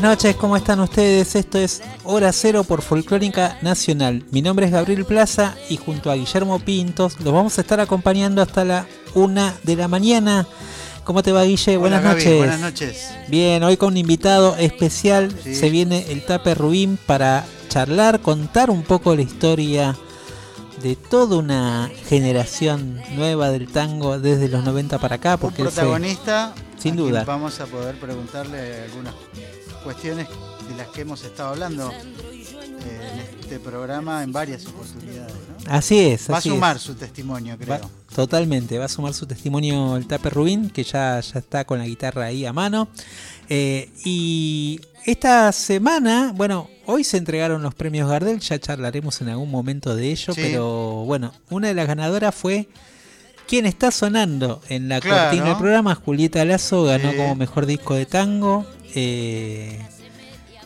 Buenas noches, ¿cómo están ustedes? Esto es Hora Cero por Folclórica Nacional. Mi nombre es Gabriel Plaza y junto a Guillermo Pintos los vamos a estar acompañando hasta la una de la mañana. ¿Cómo te va, Guille? buenas noches. Buenas noches. Bien, hoy con un invitado especial Sí. se viene el Tape Rubín para charlar, contar un poco la historia de toda una generación nueva del tango desde los 90 para acá. Un Porque fue- protagonista. Sin a duda. Vamos a poder preguntarle algunas cuestiones de las que hemos estado hablando eh, en este programa en varias oportunidades. ¿no? Así es. Va a es. sumar su testimonio, creo. Va- totalmente, va a sumar su testimonio el Tape Rubín, que ya, ya está con la guitarra ahí a mano. Eh, y esta semana, bueno, hoy se entregaron los premios Gardel, ya charlaremos en algún momento de ello, Sí. pero bueno, una de las ganadoras fue quien está sonando en la Claro. cortina del programa, Julieta Lazo, ganó Sí. como mejor disco de tango. Eh,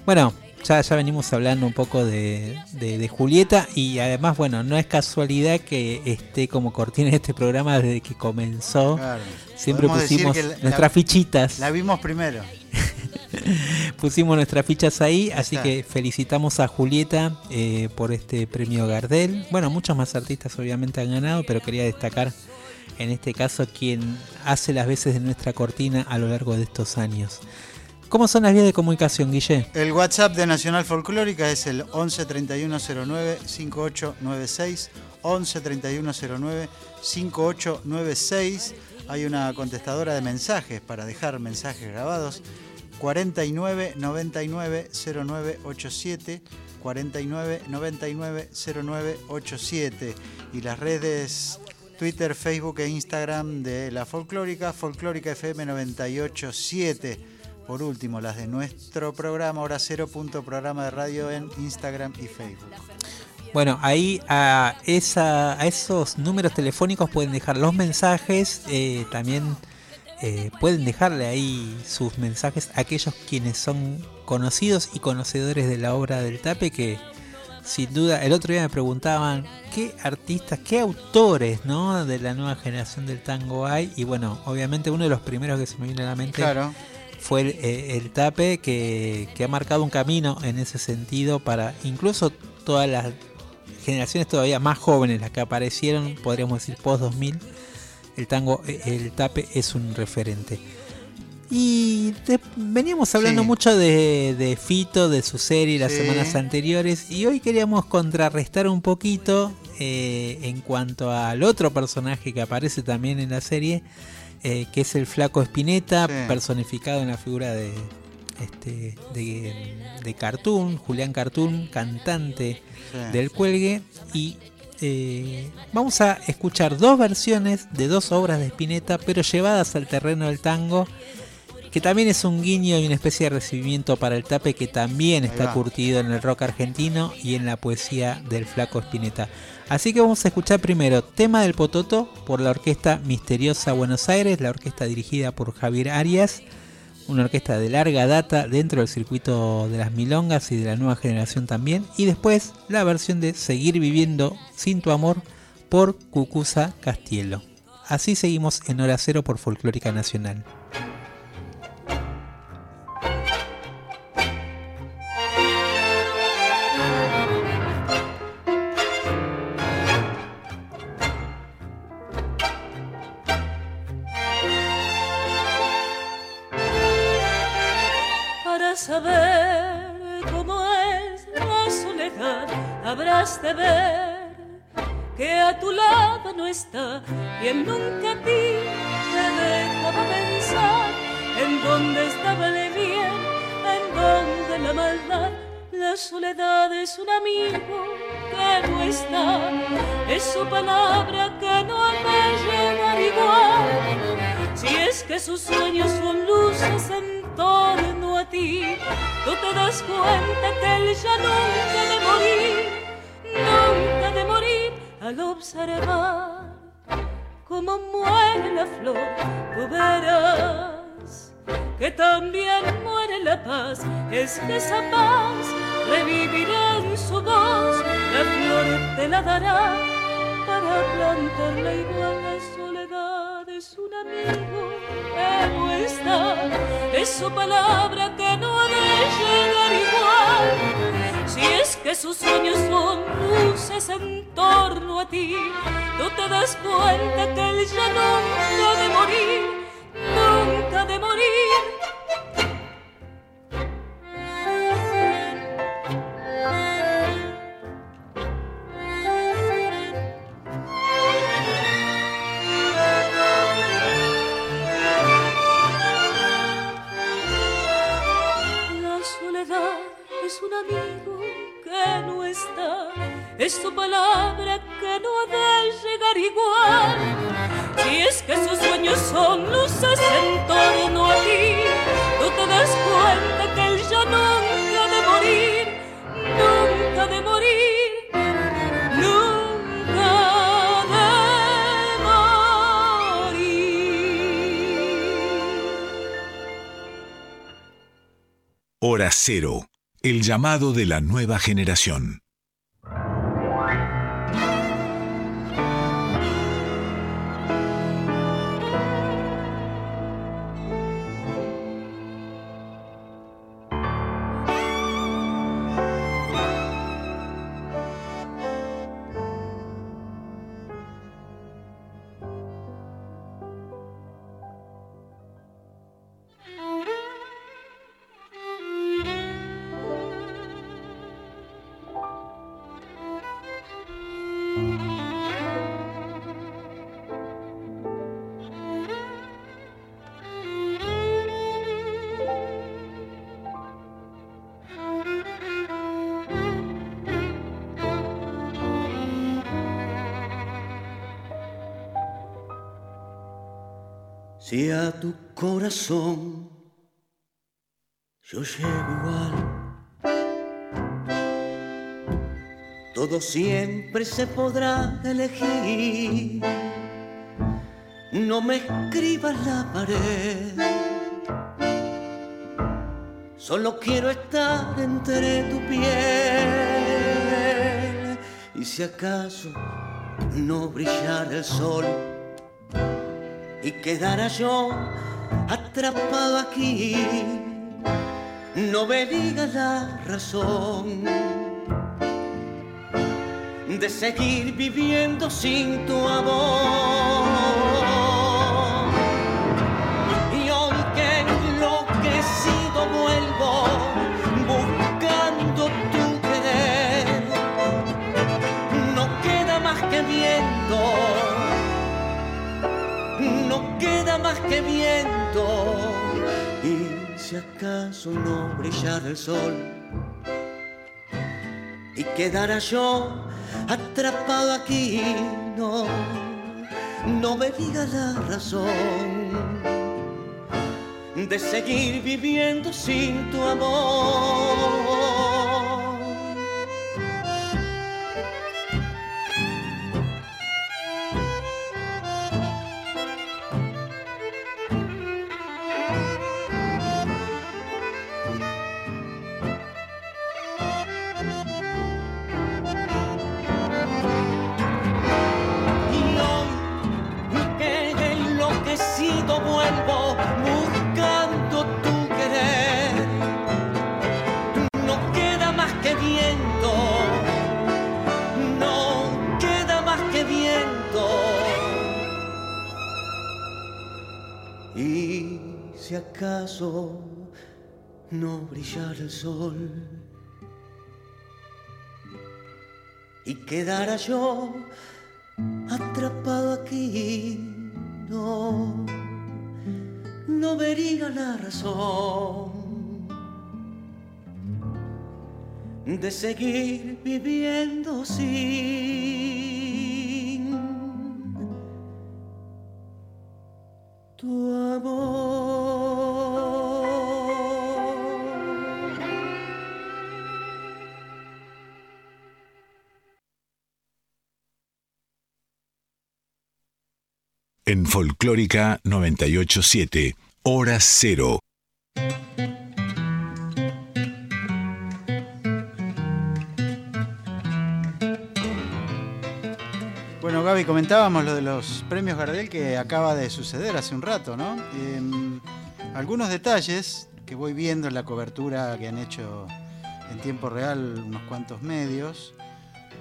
bueno, ya, ya venimos hablando un poco de, de- de Julieta y además, bueno, no es casualidad que esté como cortina este programa desde que comenzó. Claro. Siempre Podemos pusimos la- nuestras la- fichitas, La vimos primero. pusimos nuestras fichas ahí, así que felicitamos a Julieta eh, por este premio Gardel. Bueno, muchos más artistas obviamente han ganado, pero quería destacar en este caso quien hace las veces de nuestra cortina a lo largo de estos años. ¿Cómo son las vías de comunicación, Guille? El WhatsApp de Nacional Folclórica es el 11 3109 5896. 11 3109 5896. Hay una contestadora de mensajes para dejar mensajes grabados. 49 99 0987. 49 99 0987. Y las redes Twitter, Facebook e Instagram de la Folclórica, Folclórica FM 987. Por último, las de nuestro programa, hora cero punto programa de radio en Instagram y Facebook. Bueno, ahí a, esa, a esos números telefónicos pueden dejar los mensajes, eh, también eh, pueden dejarle ahí sus mensajes a aquellos quienes son conocidos y conocedores de la obra del Tape, que sin duda, el otro día me preguntaban qué artistas, qué autores ¿no? de la nueva generación del tango hay, y bueno, obviamente uno de los primeros que se me viene a la mente Claro, fue el, eh, el Tape que, que ha marcado un camino en ese sentido para incluso todas las generaciones todavía más jóvenes, las que aparecieron, podríamos decir post 2000, el tango, eh, el Tape es un referente. Y de- veníamos hablando Sí. mucho de, de Fito, de su serie las Sí. semanas anteriores, y hoy queríamos contrarrestar un poquito eh, en cuanto al otro personaje que aparece también en la serie, eh, que es el flaco Espineta, Sí. personificado en la figura de, este, de, de Cartoon, Julián Cartoon, cantante sí. del cuelgue. Y eh, vamos a escuchar dos versiones de dos obras de Spinetta, pero llevadas al terreno del tango, que también es un guiño y una especie de recibimiento para el tape que también está curtido en el rock argentino y en la poesía del flaco Spinetta. Así que vamos a escuchar primero Tema del Pototo por la orquesta Misteriosa Buenos Aires, la orquesta dirigida por Javier Arias, una orquesta de larga data dentro del circuito de las milongas y de la nueva generación también, y después la versión de Seguir viviendo sin tu amor por Cucuza Castielo. Así seguimos en Hora Cero por Folclórica Nacional. Saber cómo es la soledad, habrás de ver que a tu lado no está, quien nunca a ti te dejaba pensar en dónde estaba el bien, en dónde la maldad. La soledad es un amigo que no está, es su palabra que no me llegar igual. Si es que sus sueños son luces en torno a ti, tú te das cuenta que él ya nunca de morir, nunca de morir al observar cómo muere la flor, tú verás que también muere la paz, es que esa paz revivirá en su voz, la flor te la dará para plantarla igual la soledad es un amigo que no está, es su palabra que no ha de llegar igual. Si es que sus sueños son luces en torno a ti, tú te das cuenta que él ya nunca de morir, nunca de morir. Es un amigo que no está, es su palabra que no ha de llegar igual. Si es que sus sueños son luces en torno a ti, tú te das cuenta que él ya nunca ha de morir, nunca de morir, nunca de morir. Hora Cero, el llamado de la nueva generación. Se podrá elegir. No me escribas la pared, solo quiero estar entre tu piel. Y si acaso no brillara el sol, y quedara yo atrapado aquí. No me digas la razón de seguir viviendo sin tu amor. Y hoy que enloquecido vuelvo buscando tu querer, no queda más que viento no queda más que viento. Y si acaso no brillara el sol y quedara yo atrapado aquí, no, no me digas la razón de seguir viviendo sin tu amor. No brillara el sol y quedara yo atrapado aquí, no, no vería la razón de seguir viviendo sin tu amor. En Folclórica 987, Hora Cero. Bueno, Gaby, comentábamos lo de los premios Gardel que acaba de suceder hace un rato, ¿no? Em, algunos detalles que voy viendo en la cobertura que han hecho en tiempo real unos cuantos medios.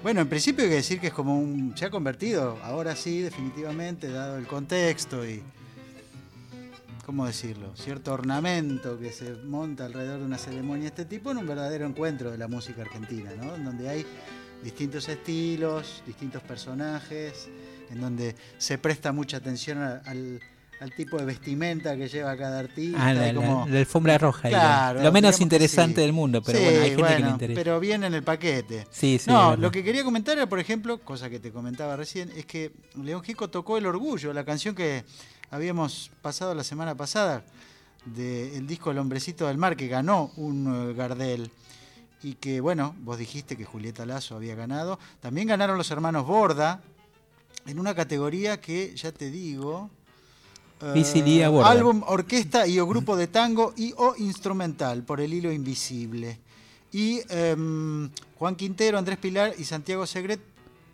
Bueno, en principio hay que decir que es como un. se ha convertido, ahora sí, definitivamente, dado el contexto y. ¿Cómo decirlo? Cierto ornamento que se monta alrededor de una ceremonia de este tipo en un verdadero encuentro de la música argentina, ¿no? En donde hay distintos estilos, distintos personajes, en donde se presta mucha atención a- al, al tipo de vestimenta que lleva cada artista. Ah, la, y la- como- la alfombra roja. Claro, Lo menos interesante sí. del mundo, pero Sí, bueno, hay gente que le interesa. Pero viene en el paquete. Sí, sí, no, lo que quería comentar era, por ejemplo, cosa que te comentaba recién, es que León Gieco tocó El Orgullo, la canción que habíamos pasado la semana pasada del disco El Hombrecito del Mar, que ganó un eh, Gardel. Y que, bueno, vos dijiste que Julieta Lazo había ganado. También ganaron los hermanos Borda en una categoría que, ya te digo. Eh, Visibilidad Borda. álbum, orquesta y o grupo de tango y o instrumental por el hilo invisible. Y em, Juan Quintero, Andrés Pilar y Santiago Segret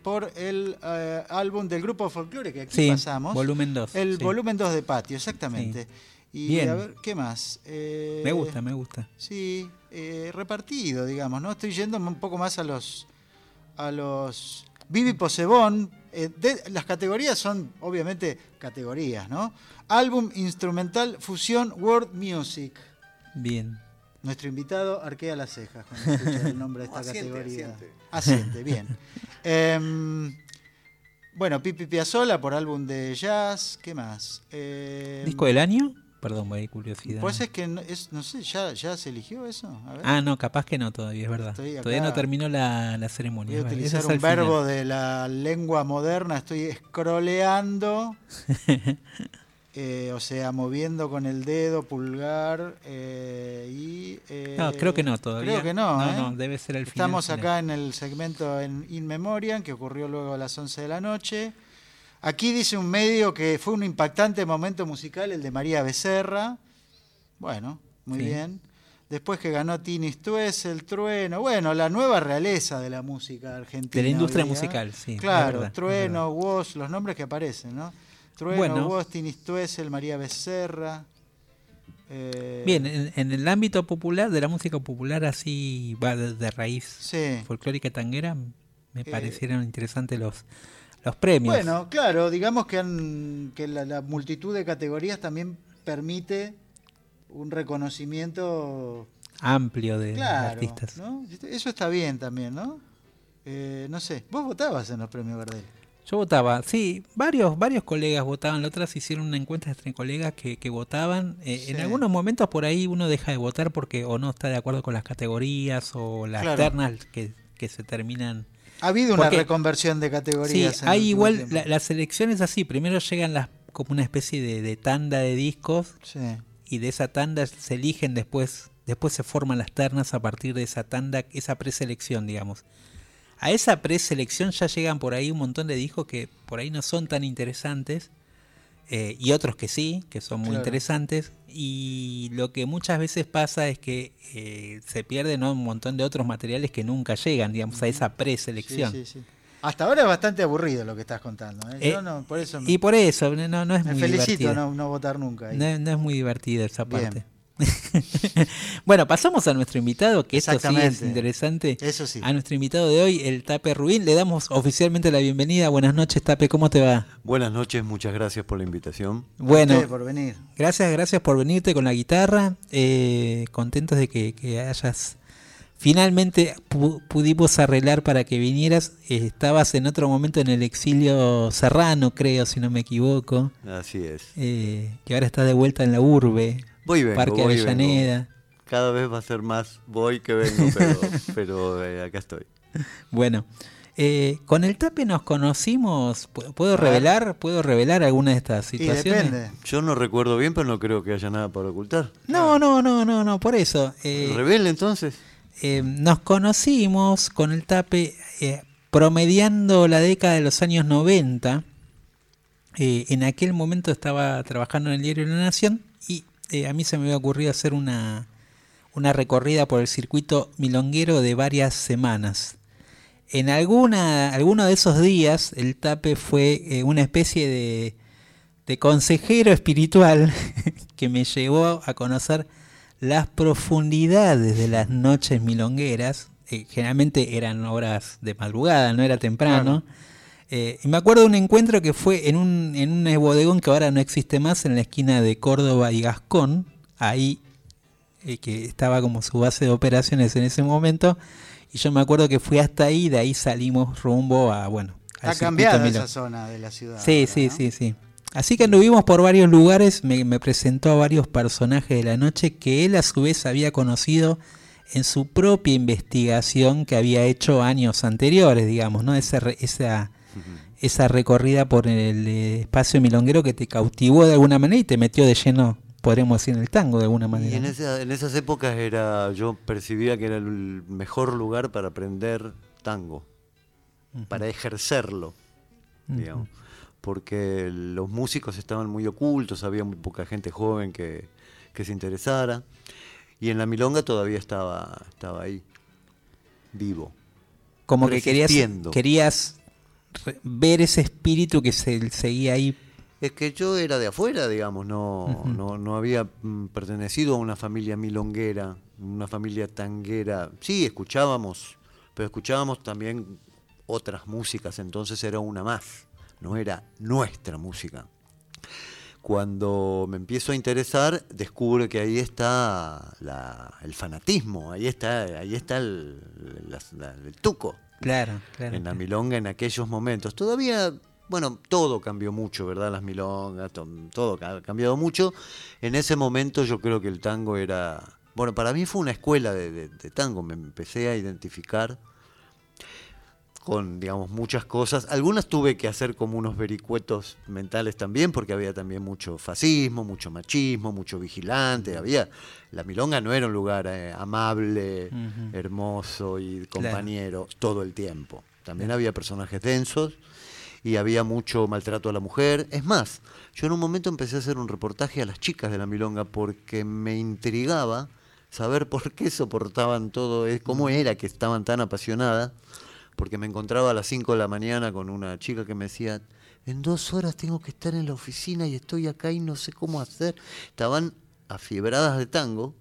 por el eh, álbum del grupo folclore que aquí Sí, pasamos. volumen 2. El sí. volumen 2 de Patio, exactamente. Y Bien. a ver, ¿qué más? Eh, Me gusta, me gusta. Sí, eh, repartido, digamos, ¿no? Estoy yendo un poco más a los a los Vivi Posebón. Eh, de- las categorías son, obviamente, categorías, ¿no? Álbum instrumental fusión world music. Bien. Nuestro invitado arquea las cejas cuando escucha el nombre de esta Asiente, categoría. asiente. Asiente, bien. Em, bueno, Pipi Piazzolla por álbum de jazz. ¿Qué más? Em, ¿Disco del año? Perdón, voy a curiosidad. Pues es que, no, es, no sé, ¿ya, ¿ya se eligió eso? A ver. Ah, no, capaz que no todavía, es verdad. Todavía no terminó la, la ceremonia. Voy a utilizar es un verbo final. de la lengua moderna, estoy scrolleando, eh, o sea, moviendo con el dedo, pulgar eh, y... eh, No, creo que no todavía. Creo que no, No, ¿eh? no, debe ser final, Estamos final. acá en el segmento en In Memoriam, que ocurrió luego a las 11 de la noche. Aquí dice un medio que fue un impactante momento musical, el de María Becerra. Bueno, muy Sí. bien. Después que ganó Tini Stuess, El Trueno. Bueno, la nueva realeza de la música argentina. De la industria hoy día. musical, sí, Claro, verdad, Trueno, Woz, los nombres que aparecen, ¿no? Trueno, Bueno. Woz, Tini María Becerra. eh, Bien, en, en el ámbito popular, de la música popular así, va de, de raíz Sí. folclórica tanguera, me Eh, parecieron interesantes los, los premios. Bueno, claro, digamos que, han- que la, la multitud de categorías también permite un reconocimiento Amplio de, claro. artistas. ¿no? Eso está bien también, ¿no? Eh, no sé, vos votabas en los premios Gardel. Yo votaba, sí, varios, varios colegas votaban, la otra se hicieron una encuesta entre colegas que, que votaban. Eh, En algunos momentos por ahí uno deja de votar porque o no está de acuerdo con las categorías o las Claro. ternas que, que se terminan. Ha habido una Porque- reconversión de Sí, categorías. el hay igual, la- las elecciones así, primero llegan las como una especie de, de tanda de discos Sí. y de esa tanda se eligen después, después se forman las ternas a partir de esa tanda, esa preselección, digamos. A esa preselección ya llegan por ahí un montón de discos que por ahí no son tan interesantes eh, y otros que sí, que son muy Claro. interesantes. Y lo que muchas veces pasa es que eh, se pierden ¿no? un montón de otros materiales que nunca llegan, digamos, a esa preselección. sí, sí. Hasta ahora es bastante aburrido lo que estás contando. ¿eh? Eh, Yo no, por eso Y por eso, no, no es me muy felicito divertido. no, no votar nunca. ahí. No, no es muy divertida esa Bien. bueno, pasamos a nuestro invitado, que esto sí es interesante. Eso sí. A nuestro invitado de hoy, el Tape Rubín. Le damos oficialmente la bienvenida. Buenas noches, Tape. ¿Cómo te va? Buenas noches, muchas gracias por la invitación. Bueno, Ustedes por venir. gracias, gracias por venirte con la guitarra. Eh, contentos de que, que hayas finalmente pu- pudimos arreglar para que vinieras. Eh, estabas en otro momento en el exilio serrano, creo, si no me equivoco. Así es. eh, que ahora está de vuelta en la urbe. Voy y vengo, Parque voy y vengo. Avellaneda. Cada vez va a ser más voy que vengo, pero, pero eh, acá estoy. Bueno, eh, con el tape nos conocimos. ¿Pu- ¿Puedo revelar? ¿Puedo revelar alguna de estas Y situaciones? depende. Yo no recuerdo bien, pero no creo que haya nada para ocultar. No, no, no, no, no, por eso. eh, Revele entonces. eh, nos conocimos con el tape eh, promediando la década de los años 90. Eh, en aquel momento estaba trabajando en el diario La Nación y eh, a mí se me había ocurrido hacer una, una recorrida por el circuito milonguero de varias semanas. En alguna, alguno de esos días el tape fue eh, una especie de, de consejero espiritual que me llevó a conocer las profundidades de las noches milongueras. eh, generalmente eran horas de madrugada, no era temprano. Eh, y me acuerdo de un encuentro que fue en un, en un bodegón que ahora no existe más, en la esquina de Córdoba y Gascón, ahí eh, que estaba como su base de operaciones en ese momento. Y yo me acuerdo que fui hasta ahí, de ahí salimos rumbo a, bueno, Ha cambiado esa zona de la ciudad. Sí, ahora, sí, ¿no? sí, sí. Así que anduvimos por varios lugares, me, me presentó a varios personajes de la noche que él a su vez había conocido en su propia investigación que había hecho años anteriores, digamos, ¿no? Esa, esa, esa recorrida por el espacio milonguero que te cautivó de alguna manera y te metió de lleno, podríamos decir, en el tango de alguna Y manera. en, ¿no? esa- en esas épocas era, yo percibía que era el mejor lugar para aprender tango, para ejercerlo, digamos. Porque los músicos estaban muy ocultos, había muy poca gente joven que, que se interesara. Y en la milonga todavía estaba, estaba ahí, vivo. Como que querías, querías ver ese espíritu que se seguía ahí. Es que yo era de afuera, digamos, no, no, no había mm, pertenecido a una familia milonguera, una familia tanguera. Sí, escuchábamos, pero escuchábamos también otras músicas, entonces era una más, no era nuestra música. Cuando me empiezo a interesar, descubro que ahí está la- el fanatismo, ahí está, ahí está el, las- la- el tuco Claro, claro. en la milonga en aquellos momentos. Todavía, bueno, todo cambió mucho, ¿verdad? Las milongas, to- todo ha cambiado mucho. En ese momento yo creo que el tango era, bueno, para mí fue una escuela de, de- de tango, me empecé a identificar con, digamos, muchas cosas. Algunas tuve que hacer como unos vericuetos mentales también, porque había también mucho fascismo, mucho machismo, mucho vigilante. Había, la milonga no era un lugar eh, amable, hermoso y Claro. compañero todo el tiempo. También había personajes densos y había mucho maltrato a la mujer. Es más, yo en un momento empecé a hacer un reportaje a las chicas de la milonga porque me intrigaba saber por qué soportaban todo, eh, cómo era que estaban tan apasionadas, porque me encontraba a las 5 de la mañana con una chica que me decía, en dos horas tengo que estar en la oficina y estoy acá y no sé cómo hacer. Estaban afiebradas de tango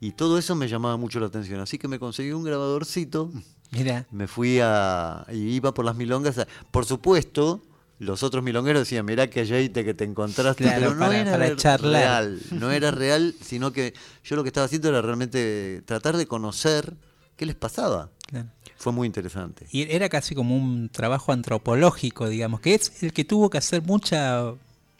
y todo eso me llamaba mucho la atención, así que me conseguí un grabadorcito Mira, me fui a. y iba por las milongas. a- por supuesto, los otros milongueros decían: Mirá que aceite que te encontraste. Claro, pero no para- era para charlar. real. No era real, sino que yo lo que estaba haciendo era realmente tratar de conocer qué les pasaba. claro. Fue muy interesante. Y era casi como un trabajo antropológico, digamos, que es el que tuvo que hacer mucha,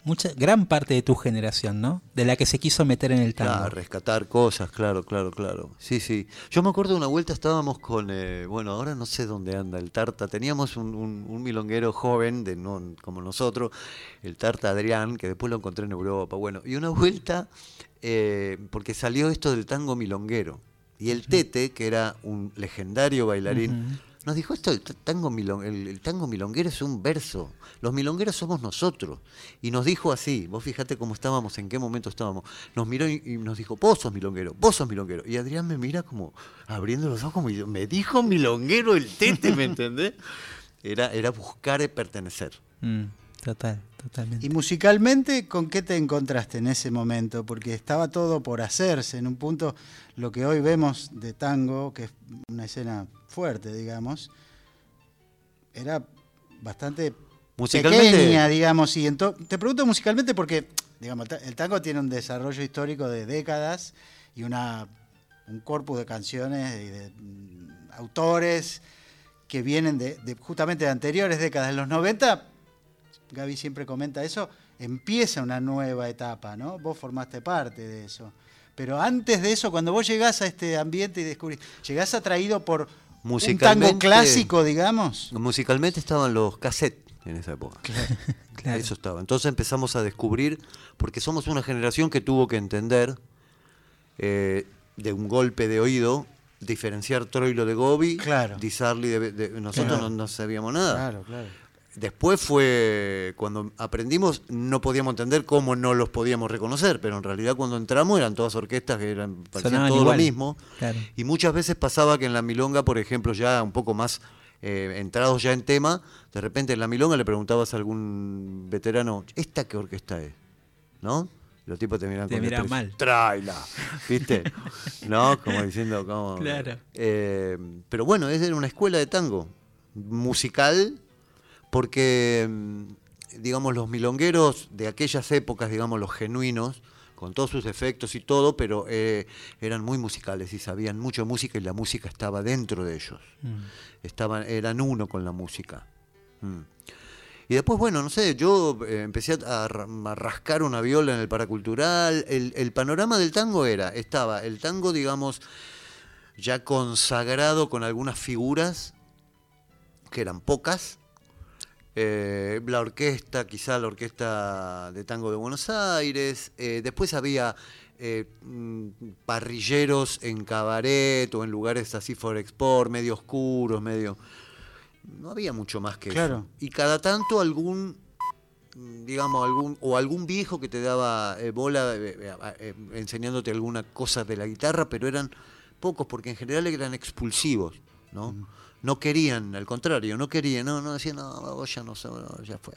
mucha, gran parte de tu generación, ¿no? De la que se quiso meter en el tango. Claro, rescatar cosas, claro, claro, claro. Sí, sí. Yo me acuerdo de una vuelta estábamos con, eh, bueno, ahora no sé dónde anda el Tarta. Teníamos un, un- un milonguero joven, de no, como nosotros, el Tarta Adrián, que después lo encontré en Europa. Bueno, y una vuelta, eh, porque salió esto del tango milonguero. Y el Tete, que era un legendario bailarín, nos dijo esto, el tango, milon- el, el tango milonguero es un verso, los milongueros somos nosotros. Y nos dijo así, vos fíjate cómo estábamos, en qué momento estábamos. Nos miró y, y nos dijo, vos sos milonguero, vos sos milonguero. Y Adrián me mira como abriendo los ojos, como diciendo, me dijo milonguero el tete, ¿me entendés? Era, era buscar eh, pertenecer. Mm, total, totalmente. Y musicalmente, ¿con qué te encontraste en ese momento? Porque estaba todo por hacerse. En un punto, lo que hoy vemos de tango, que es una escena fuerte, digamos, era bastante Musicalmente- pequeña, digamos. Y te pregunto musicalmente porque, digamos, el tango tiene un desarrollo histórico de décadas y una un corpus de canciones y de mm, autores que vienen de, de justamente de anteriores décadas. En los 90, Gaby siempre comenta eso, empieza una nueva etapa, ¿no? Vos formaste parte de eso. Pero antes de eso, cuando vos llegás a este ambiente y descubrís, llegás atraído por un tango clásico, digamos. Musicalmente estaban los cassettes en esa época. Claro. Eso estaba. Entonces empezamos a descubrir, porque somos una generación que tuvo que entender eh, de un golpe de oído, diferenciar Troilo de Gobi, Claro. Di Sarli de, de- nosotros Claro. no, no sabíamos nada. Claro, claro. Después fue cuando aprendimos, no podíamos entender cómo no los podíamos reconocer, pero en realidad cuando entramos eran todas orquestas que eran parecían Sonaban todo igual. lo mismo. Claro. Y muchas veces pasaba que en la milonga, por ejemplo, ya un poco más eh, entrados ya en tema, de repente en la milonga le preguntabas a algún veterano, ¿esta qué orquesta es? ¿No? Los tipos te miran Te con miran mal. Tráela, ¿viste? ¿No? Como diciendo, como... Claro. Eh, pero bueno, es una escuela de tango musical porque, mm, digamos, los milongueros de aquellas épocas, digamos, los genuinos, con todos sus defectos y todo, pero eh, eran muy musicales y sabían mucho música y la música estaba dentro de ellos. Estaban, eran uno con la música. Mm. Y después, bueno, no sé, yo eh, empecé a, ra- a rascar una viola en el paracultural. El, el panorama del tango era, estaba el tango, digamos, ya consagrado con algunas figuras, que eran pocas. Eh, la orquesta, quizá la orquesta de tango de Buenos Aires. eh, después había eh, mm, parrilleros en cabaret o en lugares así for export, medio oscuros, medio... No había mucho más que Claro. eso. Y cada tanto algún mm, digamos, algún, o algún viejo que te daba eh, bola eh, enseñándote alguna cosa de la guitarra, pero eran pocos, porque en general eran expulsivos, ¿no? No querían, al contrario, no querían, no, no decían, no, vos ya no sé, bueno, ya fue.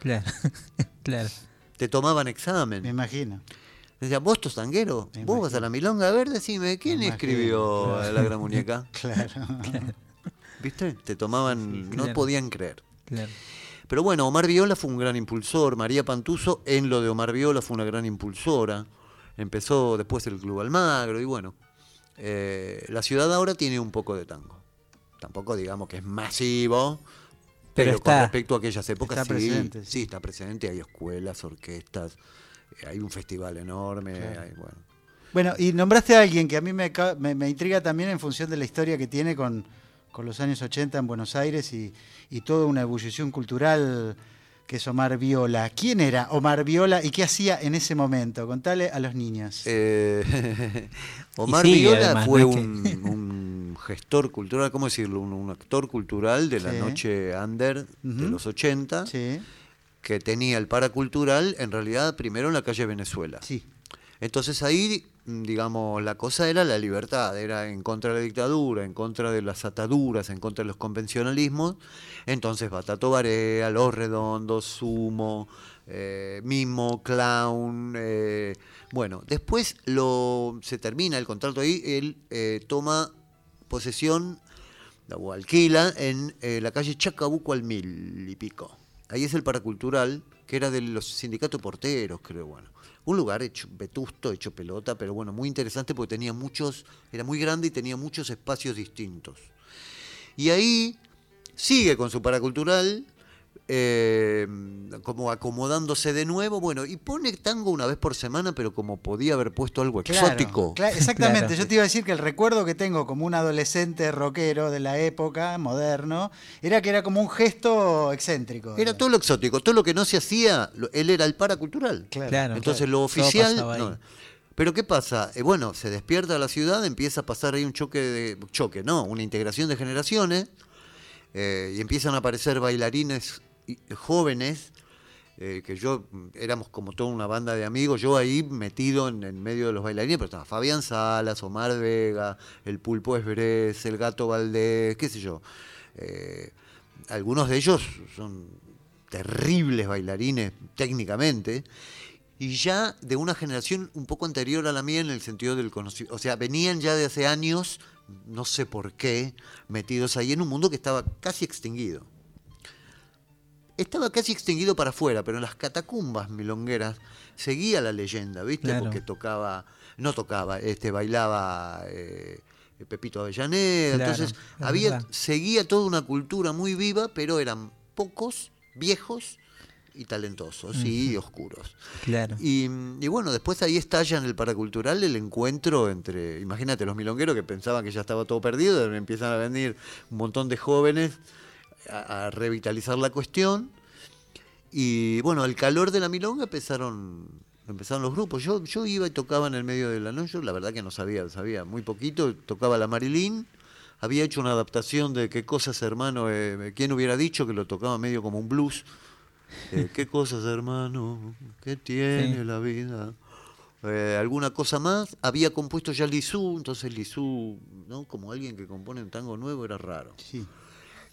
Claro, claro. Te tomaban Me examen. imagino. Decía, ¿vos tos tanguero? Me ¿Vos vas a la milonga? A ver, decime, ¿quién Me escribió imagino, claro. La Gran Muñeca? Claro. ¿Viste? Te tomaban, no claro. podían creer. claro. Pero bueno, Omar Viola fue un gran impulsor, María Pantuso en lo de Omar Viola fue una gran impulsora, empezó después el Club Almagro y bueno, eh, la ciudad ahora tiene un poco de tango. Tampoco digamos que es masivo, Pero pero, con respecto a aquellas épocas Está sí, presente, sí, sí. está presente, hay escuelas, orquestas, eh, hay un festival enorme, Claro. hay, bueno. Bueno, y nombraste a alguien que a mí me- me intriga también en función de la historia que tiene con, con los años 80 en Buenos Aires y, y toda una ebullición cultural que es Omar Viola. ¿Quién era Omar Viola y qué hacía en ese momento? Contale a los niños. Eh, Omar sigue, Viola además, fue no un, un gestor cultural, ¿cómo decirlo? Un, un actor cultural de la Sí. noche under de los 80, sí, que tenía el paracultural, en realidad, primero en la calle Venezuela. sí. Entonces ahí, digamos, la cosa era la libertad, era en contra de la dictadura, en contra de las ataduras, en contra de los convencionalismos. Entonces Batato Barea, Los Redondos, Sumo, eh, Mimo, Clown. eh, bueno, después lo, se termina el contrato ahí, él eh, toma posesión o alquila en eh, la calle Chacabuco al Mil y pico. Ahí es el paracultural, que era de los sindicatos porteros, creo, bueno. Un lugar hecho vetusto, hecho pelota, pero bueno, muy interesante porque tenía muchos, era muy grande y tenía muchos espacios distintos. Y ahí sigue con su paracultural, eh, como acomodándose de nuevo, bueno, y pone tango una vez por semana, pero como podía haber puesto algo Claro, exótico. exactamente, Claro. yo te iba a decir que el recuerdo que tengo como un adolescente rockero de la época, moderno, era que era como un gesto excéntrico. Era todo lo exótico, todo lo que no se hacía, él era el paracultural. Claro. Claro. Entonces lo oficial... no. Pero ¿qué pasa? Eh, bueno, se despierta la ciudad, empieza a pasar ahí un choque de... choque, no, una integración de generaciones, eh, y empiezan a aparecer bailarines jóvenes, eh, que yo éramos como toda una banda de amigos, yo ahí metido en, en medio de los bailarines, pero estaba Fabián Salas, Omar Vega, el Pulpo Esbrez, el Gato Valdés, qué sé yo. Eh, algunos de ellos son terribles bailarines técnicamente, y ya de una generación un poco anterior a la mía en el sentido del conocimiento. O sea, venían ya de hace años, no sé por qué, metidos ahí en un mundo que estaba casi extinguido. estaba casi extinguido para afuera, pero en las catacumbas milongueras seguía la leyenda, ¿viste? Claro. Porque tocaba, no tocaba, este bailaba eh, Pepito Avellaneda, Claro, entonces es había verdad. seguía toda una cultura muy viva, pero eran pocos, viejos y talentosos y oscuros. Claro. Y, y bueno, después ahí estalla en el paracultural el encuentro entre, imagínate, los milongueros que pensaban que ya estaba todo perdido, empiezan a venir un montón de jóvenes a, a revitalizar la cuestión. Y bueno, al calor de la milonga empezaron, empezaron los grupos. Yo, yo iba y tocaba en el medio de la noche, la verdad que no sabía, sabía muy poquito, tocaba la Marilyn. Había hecho una adaptación de qué cosas, hermano, eh, quién hubiera dicho que lo tocaba medio como un blues. Eh, ¿Qué cosas, hermano? ¿Qué tiene Sí. la vida? Eh, alguna cosa más. Había compuesto ya Lisú, entonces Lisú, ¿no? como alguien que compone un tango nuevo, era raro. Sí.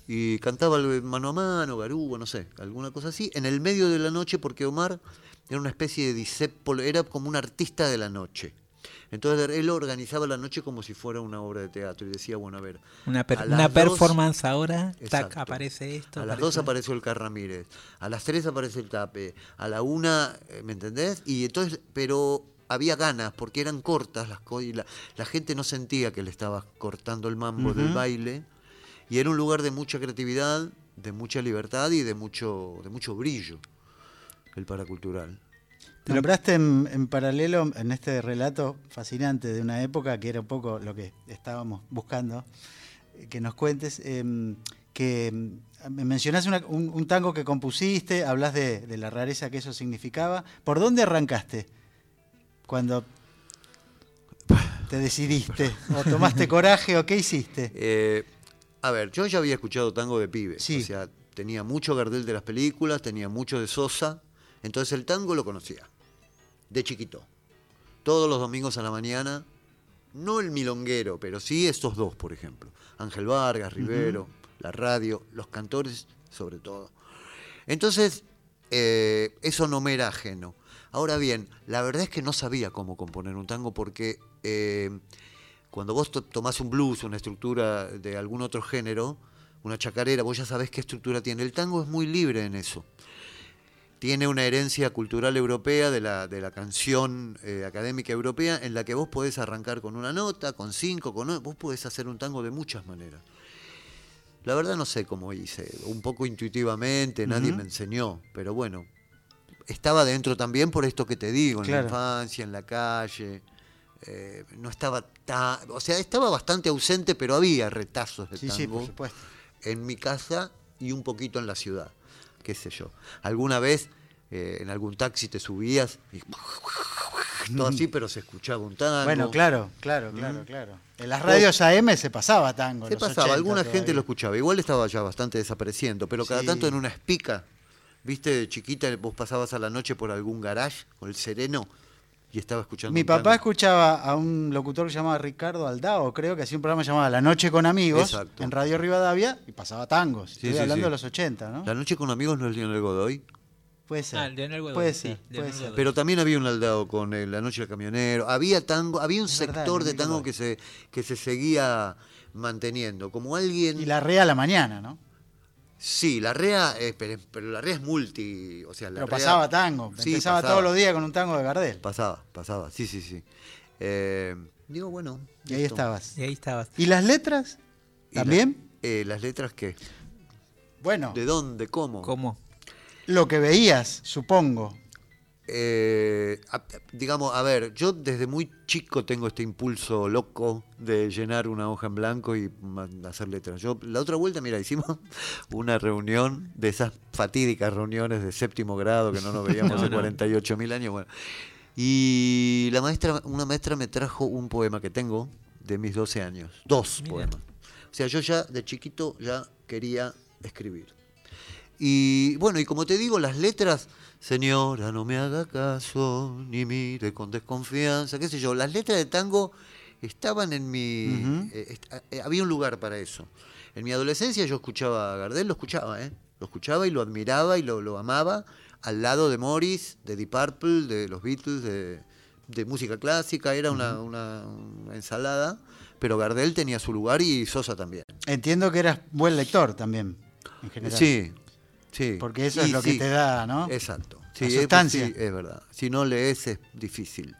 Y cantaba mano a mano, Garúa, no sé, alguna cosa así. En el medio de la noche, porque Omar era una especie de discépolo, era como un artista de la noche. Entonces él organizaba la noche como si fuera una obra de teatro y decía, bueno, a ver, Una, per- a una las dos- performance ahora, tac, Exacto. aparece esto. A las aparece- dos apareció el Carramírez, a las tres aparece el Tape, a la una, eh, ¿me entendés? Y entonces, pero había ganas, porque eran cortas las cosas, y la, la gente no sentía que le estaba cortando el mambo del baile, y era un lugar de mucha creatividad, de mucha libertad y de mucho, de mucho brillo, el paracultural. Nombraste en, en paralelo en este relato fascinante de una época que era un poco lo que estábamos buscando, eh, que nos cuentes, em, que em, me mencionás una- un, un tango que compusiste, hablas de, de la rareza que eso significaba. ¿Por dónde arrancaste cuando te decidiste? ¿O tomaste coraje o qué hiciste? Eh, a ver, yo ya había escuchado tango de pibe. Sí. O sea, tenía mucho Gardel de las películas, tenía mucho de Sosa. Entonces el tango lo conocía. De chiquito. Todos los domingos a la mañana. No el milonguero, pero sí estos dos, por ejemplo. Ángel Vargas, Rivero, la radio, los cantores, sobre todo. Entonces, eh, eso no me era ajeno. Ahora bien, la verdad es que no sabía cómo componer un tango porque eh, cuando vos to- tomás un blues, una estructura de algún otro género, una chacarera, vos ya sabés qué estructura tiene. El tango es muy libre en eso. Tiene una herencia cultural europea de la, de la canción eh, académica europea en la que vos podés arrancar con una nota, con cinco, con nueve, vos podés hacer un tango de muchas maneras. La verdad no sé cómo hice, un poco intuitivamente, nadie me enseñó, pero bueno, estaba dentro también por esto que te digo, en Claro. la infancia, en la calle, eh, no estaba tan, o sea, estaba bastante ausente, pero había retazos de Sí, tango sí, por supuesto. en mi casa y un poquito en la ciudad, qué sé yo. Alguna vez eh, en algún taxi te subías y todo así, pero se escuchaba un tango. Bueno, claro, claro, claro, claro. En las radios AM se pasaba tango. Se pasaba, 80 alguna gente lo escuchaba. Igual estaba ya bastante desapareciendo, pero cada Sí. tanto en una espica, viste, de chiquita, vos pasabas a la noche por algún garage con el sereno y estaba escuchando. Mi papá escuchaba a un locutor que se llamaba Ricardo Aldao, creo que hacía un programa llamado La Noche con Amigos Exacto. en Radio Rivadavia y pasaba tangos. Estoy sí, hablando sí. de los 80, ¿no? La noche con amigos no es Lionel Godoy. Puede ser. Ah, Leonel Godoy, puede ser, Leonel puede ser. Pero también había un aldao con eh, La Noche del Camionero. Había tango, había un Es verdad, sector de Leonel tango que se, que se seguía manteniendo. Como alguien. Y la rea a la mañana, ¿no? Sí, la REA, eh, pero, pero la REA es multi. O sea, la Pero REA- pasaba tango. Sí, Empezaba pasaba. todos los días con un tango de Gardel. Pasaba, pasaba, sí, sí, sí. Eh, digo, bueno. Y ahí estabas. Y ahí estabas. ¿Y las letras? ¿Y la- ¿También? eh, ¿Las letras qué? Bueno, ¿De dónde? ¿Cómo? ¿Cómo? lo que veías, supongo. Eh, digamos, a ver, yo desde muy chico tengo este impulso loco de llenar una hoja en blanco y hacer letras. Yo la otra vuelta, mira, hicimos una reunión de esas fatídicas reuniones de séptimo grado que no nos veíamos No, hace no. 48 mil años. Bueno. Y la maestra, una maestra me trajo un poema que tengo de mis 12 años. Dos Mira. poemas. O sea, yo ya de chiquito ya quería escribir. Y bueno, y como te digo, las letras, señora, no me haga caso, ni mire con desconfianza, qué sé yo, las letras de tango estaban en mi... Eh, est- eh, había un lugar para eso. En mi adolescencia yo escuchaba a Gardel, lo escuchaba, ¿eh? Lo escuchaba y lo admiraba y lo, lo amaba, al lado de Morris, de Deep Purple, de los Beatles, de, de música clásica, era una, una- una ensalada, pero Gardel tenía su lugar y Sosa también. Entiendo que eras buen lector también, en general. Sí, Sí. Porque eso Y es lo que te da, ¿no? Exacto. La Sí, es, sustancia. sí, es verdad. Si no lees es difícil.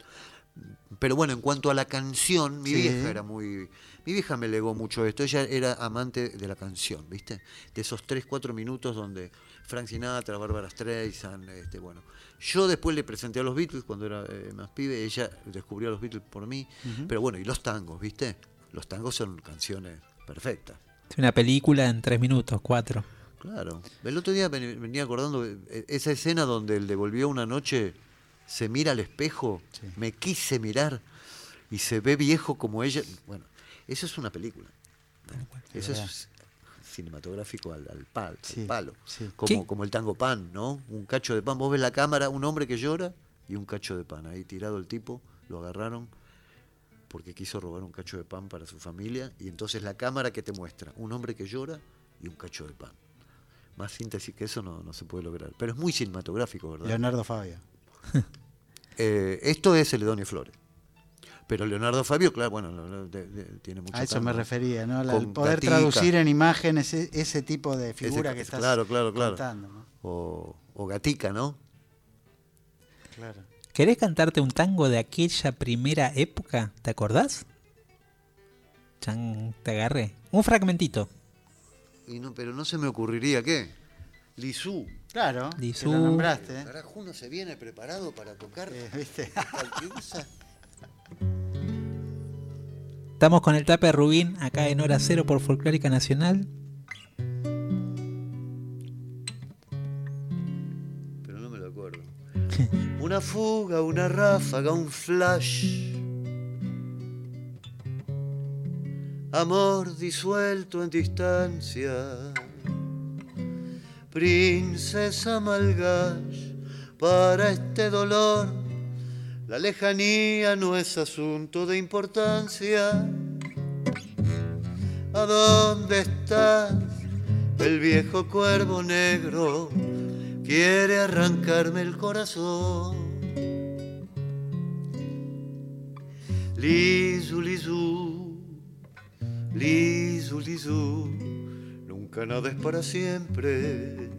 Pero bueno, en cuanto a la canción, mi Sí. vieja era muy... Mi vieja me legó mucho esto. Ella era amante de la canción, ¿viste? De esos 3, 4 minutos donde Frank Sinatra, Barbara Streisand, este, bueno. Yo después le presenté a los Beatles cuando era eh, más pibe. Ella descubrió a los Beatles por mí. Pero bueno, y los tangos, ¿viste? Los tangos son canciones perfectas. Es una película en tres minutos, cuatro. Claro. El otro día ven- venía acordando eh, esa escena donde él devolvió una noche, se mira al espejo, me quise mirar y se ve viejo como ella. Bueno, eso es una película. Eso es cinematográfico al, al pal- al Sí, palo. sí. Como, como el tango pan, ¿no? Un cacho de pan. Vos ves la cámara, un hombre que llora y un cacho de pan. Ahí tirado el tipo, lo agarraron porque quiso robar un cacho de pan para su familia y entonces la cámara que te muestra, un hombre que llora y un cacho de pan. Más síntesis que eso no, no se puede lograr. Pero es muy cinematográfico, ¿verdad? Leonardo Fabio. Eh, esto es Celedonio Flores. Pero Leonardo Fabio, claro, bueno, de- de- tiene mucho A eso me refería, ¿no? La- el poder Gatica. traducir en imágenes e- ese tipo de figura Ese- que estás claro, claro, claro. contando, ¿no? O, o Gatica, ¿no? Claro. ¿Querés cantarte un tango de aquella primera época? ¿Te acordás? Chan, te agarré. Un fragmentito. Y no, pero no se me ocurriría qué. Lisú. Claro, que Lisú. lo nombraste. ¿eh? Carajo, uno se viene preparado para tocar Eh, ¿Viste? Estamos con el tape Rubín acá en Hora Cero por Folclórica Nacional. Pero no me lo acuerdo. Una fuga, una ráfaga, un flash. Amor disuelto en distancia. Princesa Malgache, para este dolor, la lejanía no es asunto de importancia. ¿A dónde estás? El viejo cuervo negro quiere arrancarme el corazón. Lizu, lizu, lizu, lizu, nunca nada es para siempre.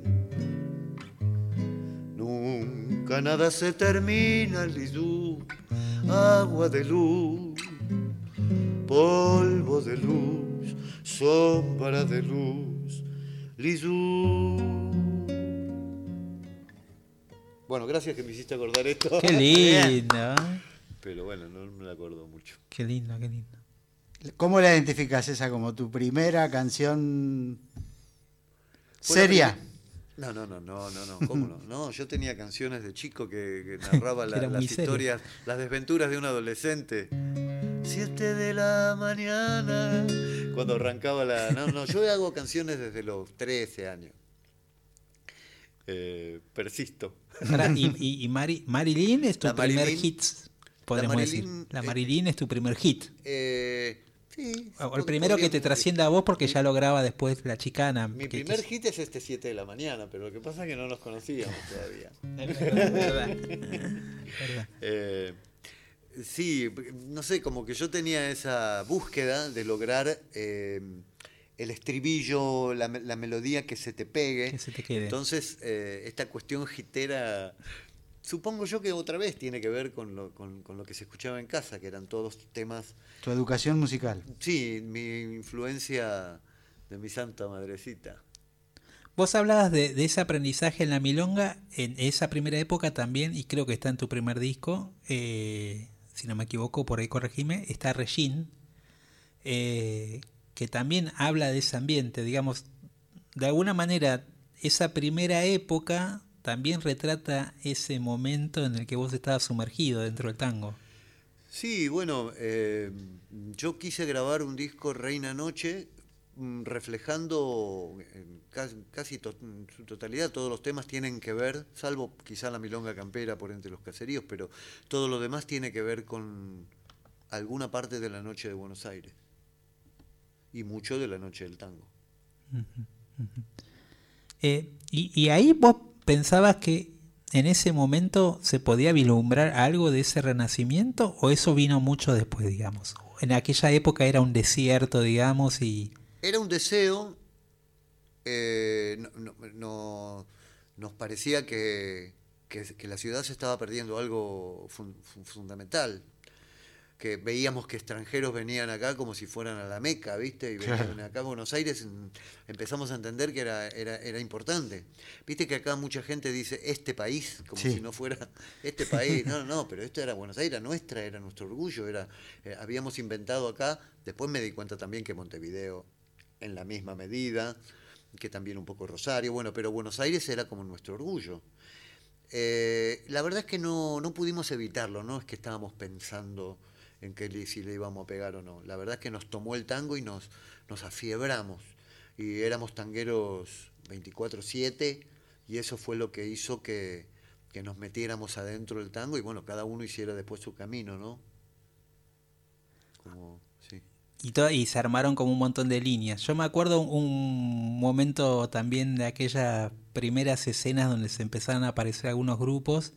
Nunca nada se termina, lizu, agua de luz, polvo de luz, sombra de luz, lizu. Bueno, gracias que me hiciste acordar esto. Qué lindo. Pero bueno, no me la acuerdo mucho. Qué lindo, qué lindo. ¿Cómo la identificas esa como tu primera canción seria? No, no, no, no, no, no, ¿cómo no? No, yo tenía canciones de chico que, que narraba la- las serio. historias, las desventuras de un adolescente. Siete de la mañana, cuando arrancaba la... No, no, yo hago canciones desde los 13 años. Eh, persisto. Y y, y Mari- Marilyn es tu La primer Marilyn- hit, podríamos Marilyn, decir. La eh, Marilyn es tu primer hit. Eh, sí. O el primero que te trascienda a vos porque ya lo graba después la chicana. Mi primer hit es este 7 de la mañana, pero lo que pasa es que no nos conocíamos todavía. Es verdad, verdad. Eh, sí, no sé, como que yo tenía esa búsqueda de lograr eh, el estribillo, la, me- la melodía que se te pegue. Que se te quede. Entonces, eh, esta cuestión gitera, supongo yo que otra vez tiene que ver con lo, con- con lo que se escuchaba en casa, que eran todos temas, Tu educación musical. sí, mi influencia de mi santa madrecita. Vos hablabas de, de ese aprendizaje en la milonga, en esa primera época también, y creo que está en tu primer disco, eh, si no me equivoco, por ahí corregime, está Regine, eh, que también habla de ese ambiente, digamos, de alguna manera, esa primera época también retrata ese momento en el que vos estabas sumergido dentro del tango. Sí, bueno, eh, yo quise grabar un disco Reina Noche mm, reflejando en casi, casi to- su totalidad todos los temas tienen que ver, salvo quizá la milonga campera por entre los caseríos, pero todo lo demás tiene que ver con alguna parte de la noche de Buenos Aires y mucho de la noche del tango. Eh, y, y ahí vos pensabas que en ese momento se podía vislumbrar algo de ese renacimiento o eso vino mucho después, digamos. En aquella época era un desierto, digamos, y Era un deseo eh, no- no- no- nos parecía que, que- la ciudad se estaba perdiendo algo fun- fun- fundamental. Que veíamos que extranjeros venían acá como si fueran a la Meca, ¿viste? Y venían acá a Buenos Aires, empezamos a entender que era, era, era importante. Viste que acá mucha gente dice este país, como Sí. si no fuera este país. No, no, no, pero esto era Buenos Aires, era nuestra, era nuestro orgullo, era, eh, habíamos inventado acá. Después me di cuenta también que Montevideo, en la misma medida, que también un poco Rosario, bueno, pero Buenos Aires era como nuestro orgullo. Eh, la verdad es que no, no pudimos evitarlo, no es que estábamos pensando en que si le íbamos a pegar o no. La verdad es que nos tomó el tango y nos, nos afiebramos. Y éramos tangueros 24-7 y eso fue lo que hizo que, que nos metiéramos adentro del tango y bueno, cada uno hiciera después su camino, ¿no? Como, sí. Y, se armaron como un montón de líneas. Yo me acuerdo un, un momento también de aquellas primeras escenas donde se empezaron a aparecer algunos grupos.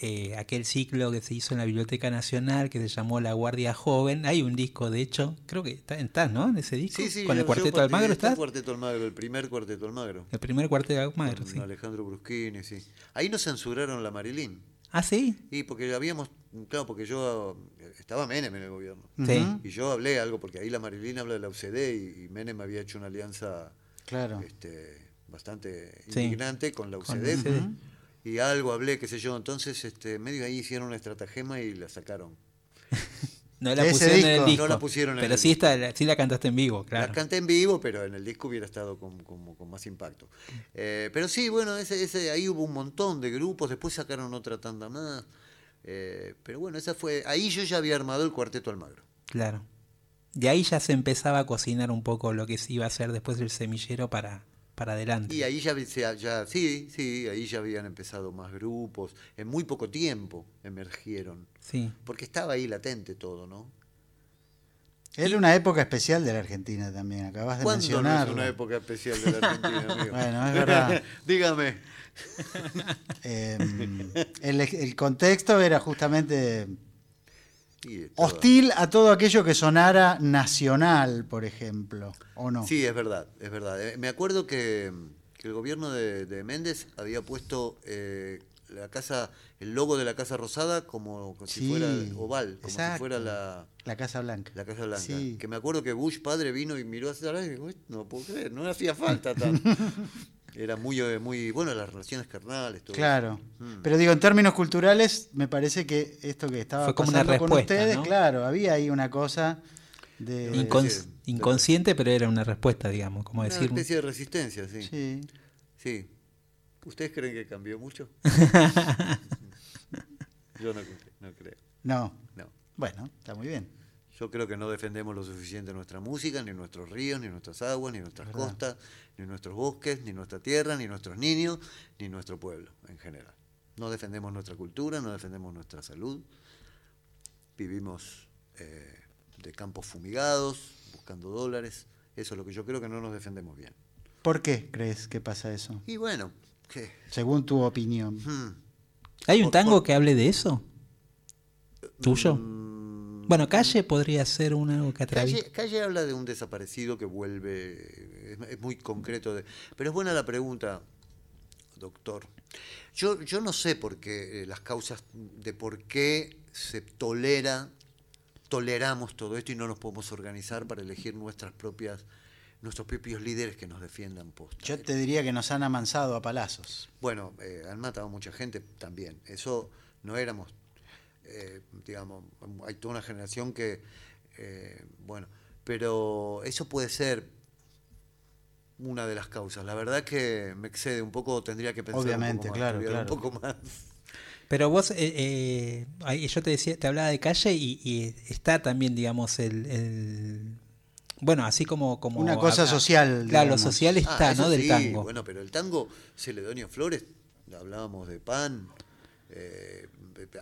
Eh, aquel ciclo que se hizo en la Biblioteca Nacional que se llamó La Guardia Joven. Hay un disco, de hecho, creo que está, estás, ¿no? En ese disco. Sí, sí, Con el yo- Cuarteto Almagro está el estás. Cuarteto Almagro, el primer Cuarteto Almagro. El primer Cuarteto Almagro, con sí. Alejandro Bruschini, sí. Ahí nos censuraron la Marilyn. Ah, sí. Y porque habíamos, claro, porque yo eh, estaba Menem en el gobierno. Sí. Y yo hablé algo, porque ahí la Marilyn habla de la UCD y, y Menem había hecho una alianza Claro. este, bastante Sí. indignante con la Con UCD. la UCD. Y algo hablé, qué sé yo. Entonces, este, medio ahí hicieron una estratagema y la sacaron. No la pusieron en el disco. No la pusieron en pero el sí, disco. está, la- sí la cantaste en vivo, claro. La canté en vivo, pero en el disco hubiera estado con, con- con más impacto. Eh, pero sí, bueno, ese, ese, ahí hubo un montón de grupos, después sacaron otra tanda más. Eh, pero bueno, esa fue. Ahí yo ya había armado el cuarteto Almagro. Claro. De ahí ya se empezaba a cocinar un poco lo que se iba a hacer después del semillero para, para adelante. Y ahí ya, sí, sí, ahí ya habían empezado más grupos. En muy poco tiempo emergieron. Sí. Porque estaba ahí latente todo, ¿no? Era una época especial de la Argentina también, acabas de ¿Cuándo no es una época especial de la Argentina, amigo? Bueno, es verdad. Dígame. Eh, el, el contexto era justamente hostil a todo aquello que sonara nacional, por ejemplo, ¿o no? Sí, es verdad, es verdad. Eh, Me acuerdo que, que el gobierno de, de Méndez había puesto eh, la casa, el logo de la Casa Rosada como, como si fuera oval, como si fuera la, La Casa Blanca. la Casa Blanca. Sí. Que me acuerdo que Bush padre vino y miró hacia atrás y dijo, "Uy, no puedo creer, no hacía falta tan. Era muy, eh, muy, bueno, las relaciones carnales, todo Claro. eso. Mm. Pero digo, en términos culturales, me parece que esto que estaba Fue como una pasando con respuesta, ustedes, ¿no? claro, había ahí una cosa de... Una inconsciente, pero era una respuesta, digamos, como Una decir. especie de resistencia, sí. Sí. Sí. ¿Ustedes creen que cambió mucho? Yo no creo. No. No. Bueno, está muy bien. Yo creo que no defendemos lo suficiente nuestra música, ni nuestros ríos, ni nuestras aguas, ni nuestras Verdad. costas, ni nuestros bosques, ni nuestra tierra, ni nuestros niños, ni nuestro pueblo en general. No defendemos nuestra cultura, no defendemos nuestra salud. Vivimos eh, de campos fumigados, buscando dólares. Eso es lo que yo creo que no nos defendemos bien. ¿Por qué crees que pasa eso? Y bueno, ¿qué? Según tu opinión. Hmm. ¿Hay un Por- tango por- que hable de eso? ¿Tuyo? Mm, Bueno, Calle podría ser un algo que atraviesa. Calle, Calle habla de un desaparecido que vuelve, es, es muy concreto, de- pero es buena la pregunta, doctor. Yo, yo no sé por qué, eh, las causas de por qué se tolera, toleramos todo esto y no nos podemos organizar para elegir nuestras propias, nuestros propios líderes que nos defiendan posta. Yo te diría que nos han amansado a palazos. Bueno, eh, han matado mucha gente también. Eso no éramos, eh, digamos, hay toda una generación que, eh, bueno, pero eso puede ser una de las causas. La verdad que me excede un poco, tendría que pensar Obviamente, un poco más, claro, estudiar claro. un poco más. Pero vos, eh, eh, yo te decía, te hablaba de calle y, y está también, digamos, el, el- bueno, así como, como Una cosa a- social, Claro, lo social está, Ah, eso ¿no? Del sí, tango. Bueno, pero el tango, Celedonio Flores, hablábamos de pan, eh,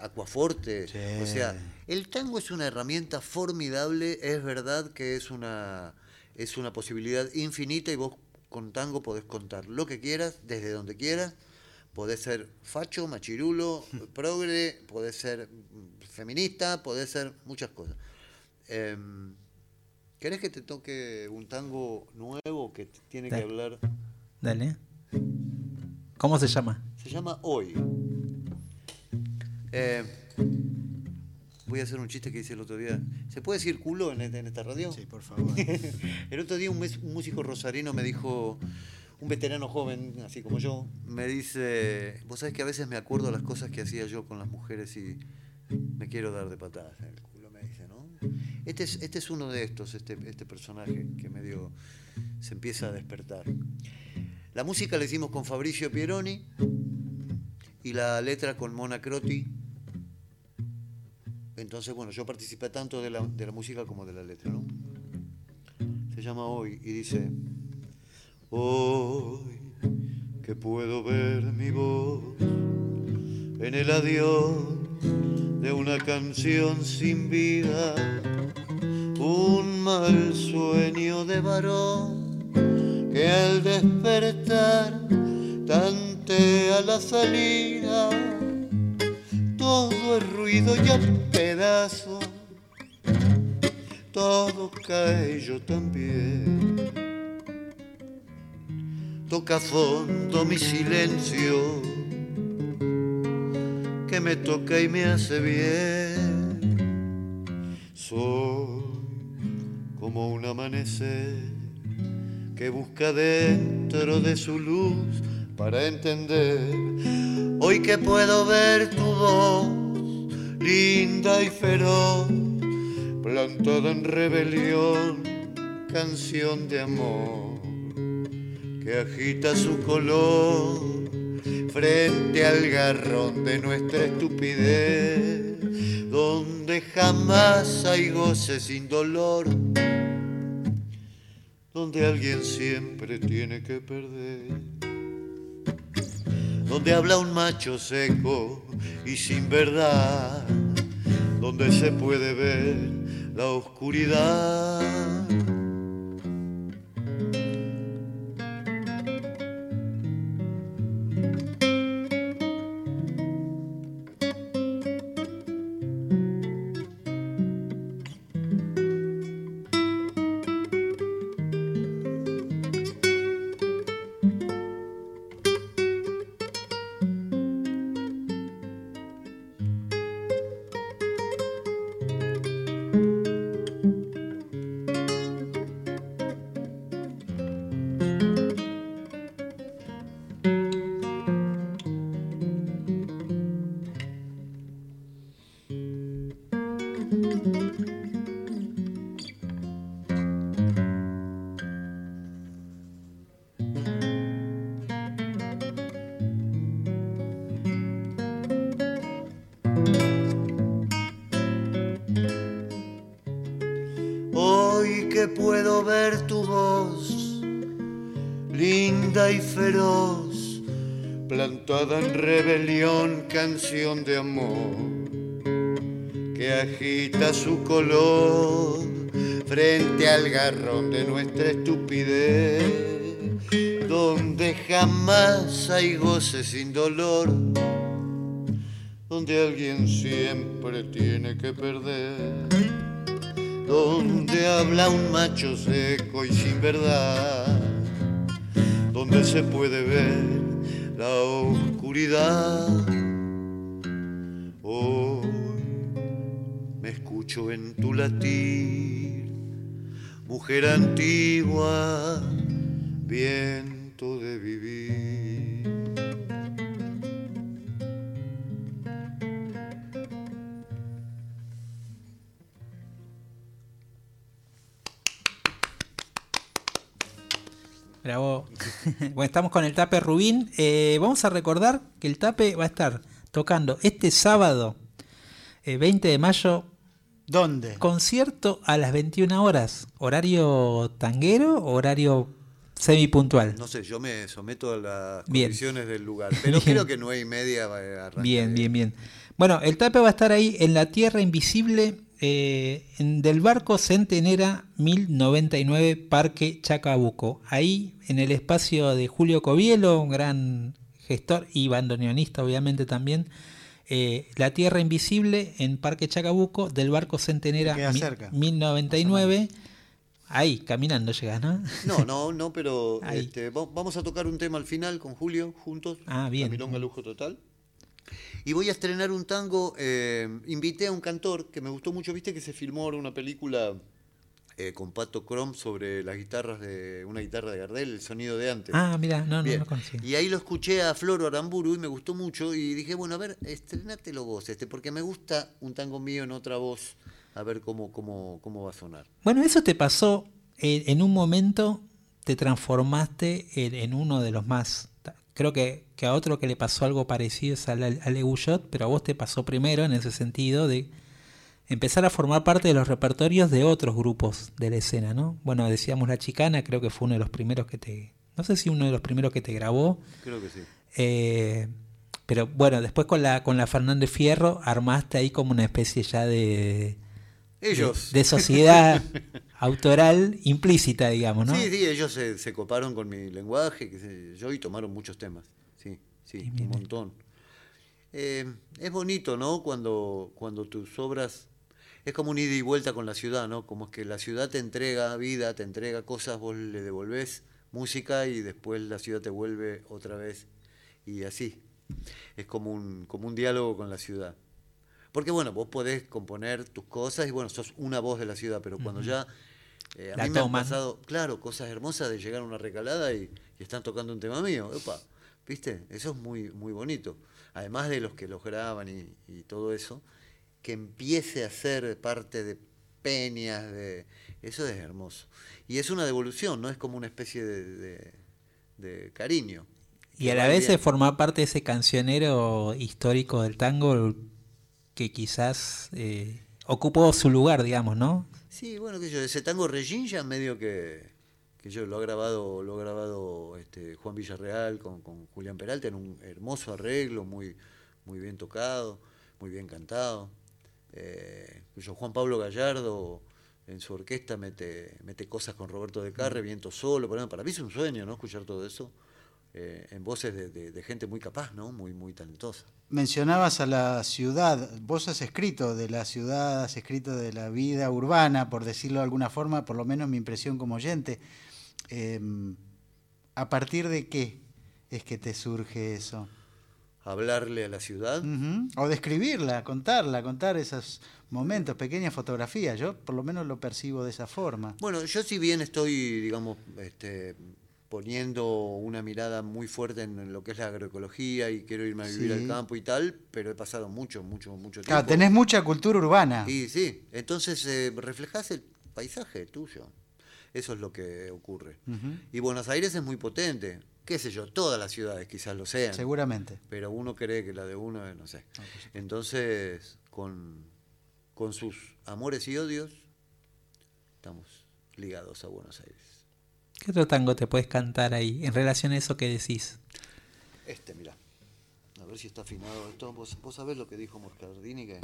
Aquaforte, Sí. o sea, el tango es una herramienta formidable, es verdad que es una, es una posibilidad infinita y vos con tango podés contar lo que quieras, desde donde quieras, podés ser facho, machirulo, progre, podés ser feminista, podés ser muchas cosas. Em, ¿Querés que te toque un tango nuevo que tiene que hablar Dale. ¿Cómo se llama? Se llama Hoy. Eh, voy a hacer un chiste que hice el otro día. ¿Se puede decir culo en, en esta radio? Sí, por favor. el otro día un, mes- un músico rosarino me dijo, un veterano joven, así como yo, me dice, vos sabés que a veces me acuerdo las cosas que hacía yo con las mujeres y me quiero dar de patadas en el culo, me dice, ¿no? Este es, este es uno de estos, este, este personaje que medio se empieza a despertar. La música la hicimos con Fabricio Pieroni y la letra con Mona Croti. Entonces, bueno, yo participé tanto de la, de la música como de la letra, ¿no? Se llama Hoy y dice, Hoy que puedo ver mi voz en el adiós de una canción sin vida, un mal sueño de varón que al despertar tantea la salida, todo es ruido y a pedazos, todo cae yo también. Toca fondo mi silencio, que me toca y me hace bien. Soy como un amanecer que busca dentro de su luz para entender. Hoy que puedo ver tu voz, linda y feroz, plantada en rebelión, canción de amor que agita su color frente al garrón de nuestra estupidez, donde jamás hay goce sin dolor, donde alguien siempre tiene que perder, donde habla un macho seco y sin verdad, donde se puede ver la oscuridad. Frente al garrón de nuestra estupidez, donde jamás hay goce sin dolor, donde alguien siempre tiene que perder donde habla un macho seco y sin verdad, donde se puede ver la oscuridad. En tu latir, mujer antigua, viento de vivir. Bravo. bueno, estamos con el Tape Rubín. Eh, vamos a recordar que el Tape va a estar tocando este sábado, eh, 20 de mayo, ¿Dónde? concierto a las 21 horas. ¿Horario tanguero o horario semipuntual? No sé, yo me someto a las Bien. condiciones del lugar, pero Bien. creo que nueve y media va a arrancar. Bien, bien, bien. Bueno, el Tape va a estar ahí en la Tierra Invisible eh, en- del barco Centenera 1099 Parque Chacabuco. Ahí en el espacio de Julio Covielo, un gran gestor y bandoneonista obviamente también. Eh, la Tierra Invisible en Parque Chacabuco del barco Centenera Queda mi- cerca. 1099. Ahí, caminando llegas, ¿no? No, no, no, pero este, va- vamos a tocar un tema al final con Julio, juntos. Ah, bien. La milonga lujo total. Y voy a estrenar un tango. eh, invité a un cantor que me gustó mucho. Viste que se filmó ahora una película eh, con Pato Crom sobre las guitarras de una guitarra de Gardel, el sonido de antes. Ah, mira, no, no Bien. lo. Y ahí lo escuché a Floro Aramburu y me gustó mucho. Y dije, bueno, a ver, estrenátelo vos, este, porque me gusta un tango mío en otra voz. A ver cómo, cómo, cómo va a sonar. Bueno, eso te pasó en, en un momento, te transformaste en, en uno de los más. Creo que, que a otro que le pasó algo parecido es al, al Leguyot, pero a vos te pasó primero en ese sentido de empezar a formar parte de los repertorios de otros grupos de la escena, ¿no? Bueno, decíamos La Chicana, creo que fue uno de los primeros que te. No sé si uno de los primeros que te grabó. Creo que sí. Eh, pero bueno, después con la, con la Fernández Fierro armaste ahí como una especie ya de. Ellos. De, de sociedad autoral implícita, digamos, ¿no? Sí, sí, ellos se, se coparon con mi lenguaje, qué sé yo, y tomaron muchos temas. Sí, sí, un montón. Eh, es bonito, ¿no? Cuando, cuando tus obras. Es como un ida y vuelta con la ciudad, ¿no? Como es que la ciudad te entrega vida, te entrega cosas, vos le devolvés música y después la ciudad te vuelve otra vez. Y así. Es como un, como un diálogo con la ciudad. Porque bueno, vos podés componer tus cosas y bueno, sos una voz de la ciudad, pero cuando ya eh, a La mí me han toman. pasado, claro, cosas hermosas de llegar a una recalada y, y están tocando un tema mío. Opa, ¿viste? Eso es muy, muy bonito. Además de los que los graban y, y todo eso, que empiece a ser parte de peñas, de eso es hermoso. Y es una devolución, ¿no? Es como una especie de, de- de cariño. Y a la vez bien. de formar parte de ese cancionero histórico del tango que quizás eh, ocupó su lugar, digamos, ¿no? Sí, bueno, que yo, ese tango Regín ya medio que, que yo lo ha grabado, lo ha grabado este, Juan Villarreal con, con Julián Peralta en un hermoso arreglo, muy, muy bien tocado, muy bien cantado. Eh, Juan Pablo Gallardo en su orquesta mete, mete cosas con Roberto de Carre, viento solo, para, para mí es un sueño, ¿no? Escuchar todo eso eh, en voces de, de- de gente muy capaz, ¿no? Muy, muy talentosa. Mencionabas a la ciudad, vos has escrito de la ciudad, has escrito de la vida urbana, por decirlo de alguna forma, por lo menos mi impresión como oyente. Eh, ¿A partir de qué es que te surge eso? Hablarle a la ciudad. O describirla, contarla, contar esos momentos, pequeñas fotografías. Yo por lo menos lo percibo de esa forma. Bueno, yo si bien estoy, digamos, este, poniendo una mirada muy fuerte en lo que es la agroecología y quiero irme a vivir Sí. al campo y tal, pero he pasado mucho, mucho, mucho tiempo. Claro, tenés mucha cultura urbana. Y sí, entonces eh, reflejás el paisaje tuyo. Eso es lo que ocurre. Y Buenos Aires es muy potente. Qué sé yo, todas las ciudades quizás lo sean. Seguramente. Pero uno cree que la de uno es, no sé. Entonces, con, con sus amores y odios, estamos ligados a Buenos Aires. ¿Qué otro tango te puedes cantar ahí en relación a eso que decís? Este, mirá. A ver si está afinado esto. ¿Vos, vos sabés lo que dijo Moscardini? Que,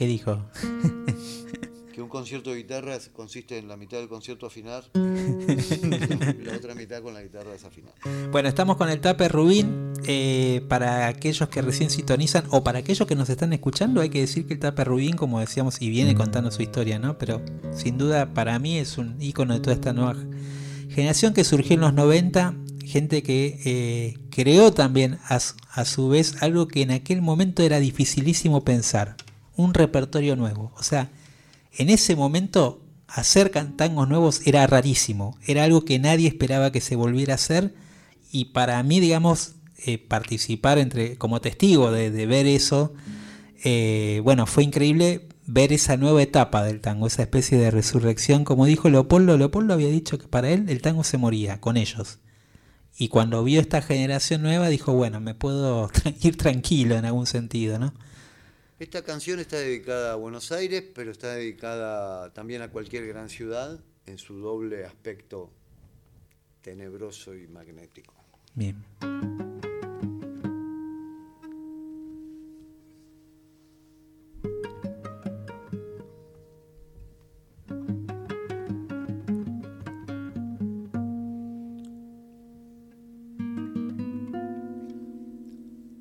¿Qué dijo? que un concierto de guitarras consiste en la mitad del concierto afinar y la otra mitad con la guitarra desafinada. Bueno, estamos con el Tape Rubín. Eh, para aquellos que recién sintonizan o para aquellos que nos están escuchando, hay que decir que el Tape Rubín, como decíamos, y viene contando su historia, ¿no? Pero sin duda para mí es un ícono de toda esta nueva generación que surgió en los 90. Gente que eh, creó también a, a su vez algo que en aquel momento era dificilísimo pensar: un repertorio nuevo. O sea, en ese momento hacer tangos nuevos era rarísimo, era algo que nadie esperaba que se volviera a hacer y para mí, digamos, eh, participar entre como testigo de, ver eso, eh, bueno, fue increíble ver esa nueva etapa del tango, esa especie de resurrección, como dijo Leopoldo, Leopoldo había dicho que para él el tango se moría con ellos. Y cuando vio esta generación nueva dijo, bueno, me puedo ir tranquilo en algún sentido, ¿no? Esta canción está dedicada a Buenos Aires, pero está dedicada también a cualquier gran ciudad en su doble aspecto tenebroso y magnético. Bien.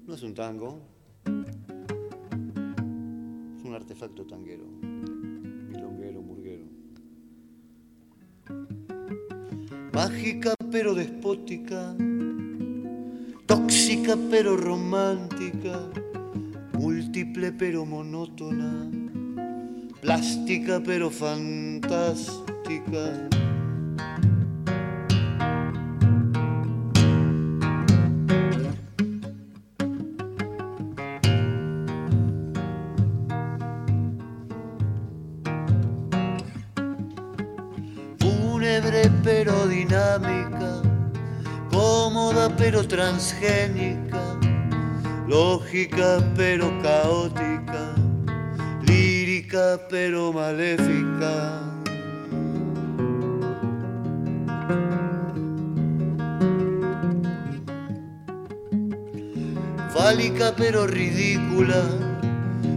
No es un tango, artefacto tanguero, milonguero, murguero. mágica pero despótica, tóxica pero romántica, múltiple pero monótona, plástica pero fantástica. Cómoda pero transgénica, lógica pero caótica, lírica pero maléfica. Fálica pero ridícula,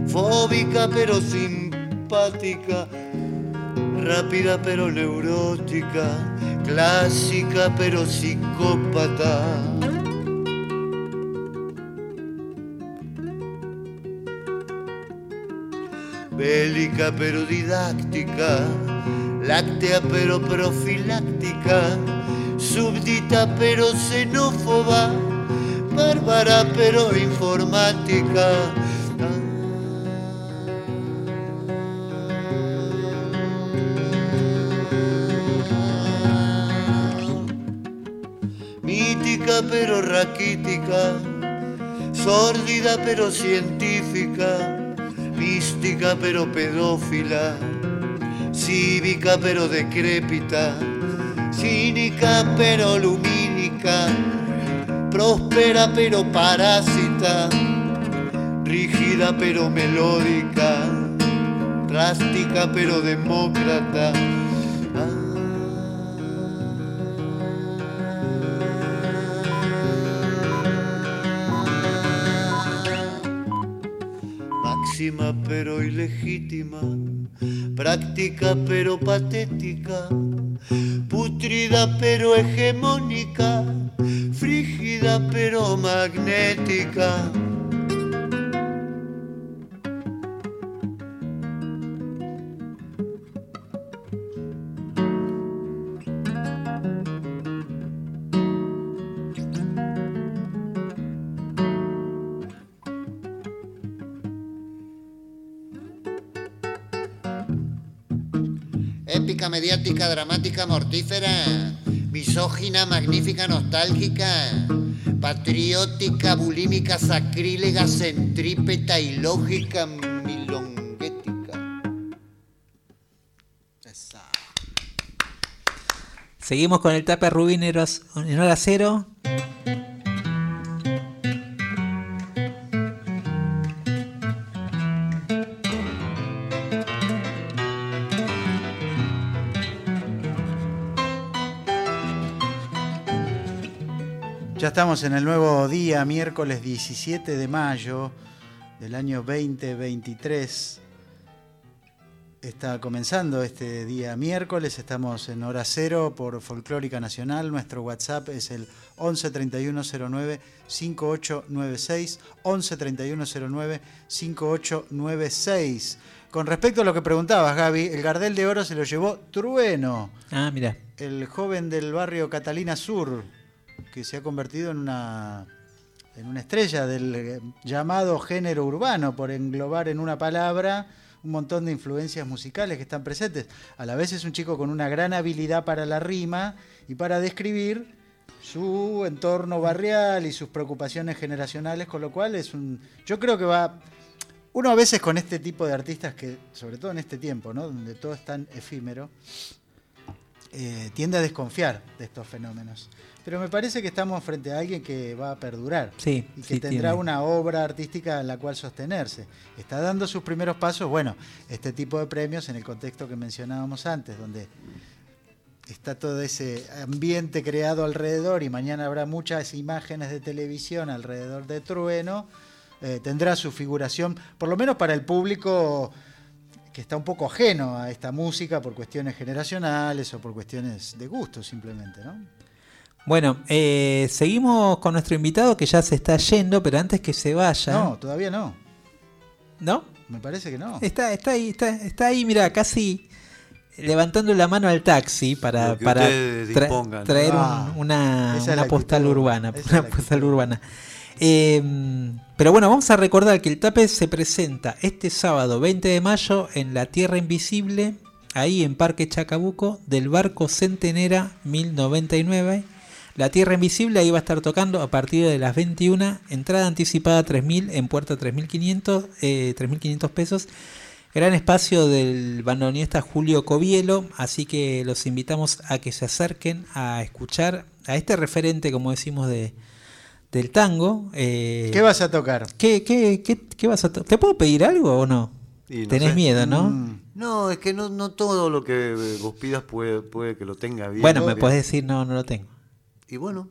fóbica pero simpática, rápida pero neurótica, clásica pero psicópata. Bélica pero didáctica, láctea pero profiláctica, súbdita pero xenófoba, bárbara pero informática. Pero raquítica, sórdida pero científica, mística pero pedófila, cívica pero decrépita, cínica pero lumínica, próspera pero parásita, rígida pero melódica, drástica pero demócrata. Pero ilegítima, práctica pero patética, putrida pero hegemónica, frígida pero magnética. Dramática, mortífera, misógina, magnífica, nostálgica, patriótica, bulímica, sacrílega, centrípeta, ilógica, milonguética. Seguimos con el tape Rubín en hora cero. Estamos en el nuevo día, miércoles 17 de mayo del año 2023. Está comenzando este día miércoles, estamos en hora cero por Folclórica Nacional. Nuestro WhatsApp es el 11 3109 5896. 11 3109 5896. Con respecto a lo que preguntabas, Gaby, el Gardel de Oro se lo llevó Trueno, Ah, mira. el joven del barrio Catalina Sur, que se ha convertido en una, en una estrella del eh, llamado género urbano, por englobar en una palabra un montón de influencias musicales que están presentes. A la vez es un chico con una gran habilidad para la rima y para describir su entorno barrial y sus preocupaciones generacionales, con lo cual es un... Yo creo que va... Uno a veces con este tipo de artistas que, sobre todo en este tiempo, ¿no? donde todo es tan efímero, eh, tiende a desconfiar de estos fenómenos. Pero me parece que estamos frente a alguien que va a perdurar Sí, y que sí, tendrá tiene. una obra artística en la cual sostenerse. Está dando sus primeros pasos, bueno, este tipo de premios en el contexto que mencionábamos antes, donde está todo ese ambiente creado alrededor y mañana habrá muchas imágenes de televisión alrededor de Trueno, eh, tendrá su figuración, por lo menos para el público que está un poco ajeno a esta música por cuestiones generacionales o por cuestiones de gusto simplemente, ¿no? Bueno, eh, seguimos con nuestro invitado que ya se está yendo, pero antes que se vaya. No, todavía no. ¿No? Me parece que no. Está, está ahí, está, está ahí, mira, casi levantando la mano al taxi para, para tra- traer un- Ah, una, postal actitud, urbana. Una la postal urbana. Eh, pero bueno, vamos a recordar que el TAPE se presenta este sábado 20 de mayo en la Tierra Invisible, ahí en Parque Chacabuco, del barco Centenera 1099. La Tierra Invisible ahí va a estar tocando a partir de las 21, entrada anticipada 3.000, en puerta 3.500, eh, 3.500 pesos. Gran espacio del bandoneonista Julio Covielo, así que los invitamos a que se acerquen a escuchar a este referente, como decimos, de, del tango. eh, ¿Qué vas a tocar? ¿qué, qué, qué, qué vas a to- ¿Te puedo pedir algo o no? Tenés sé. miedo, ¿no? Mm, No, es que no, no todo lo que vos pidas puede, puede que lo tenga bien. bueno, me podés decir, no, no lo tengo. Y bueno,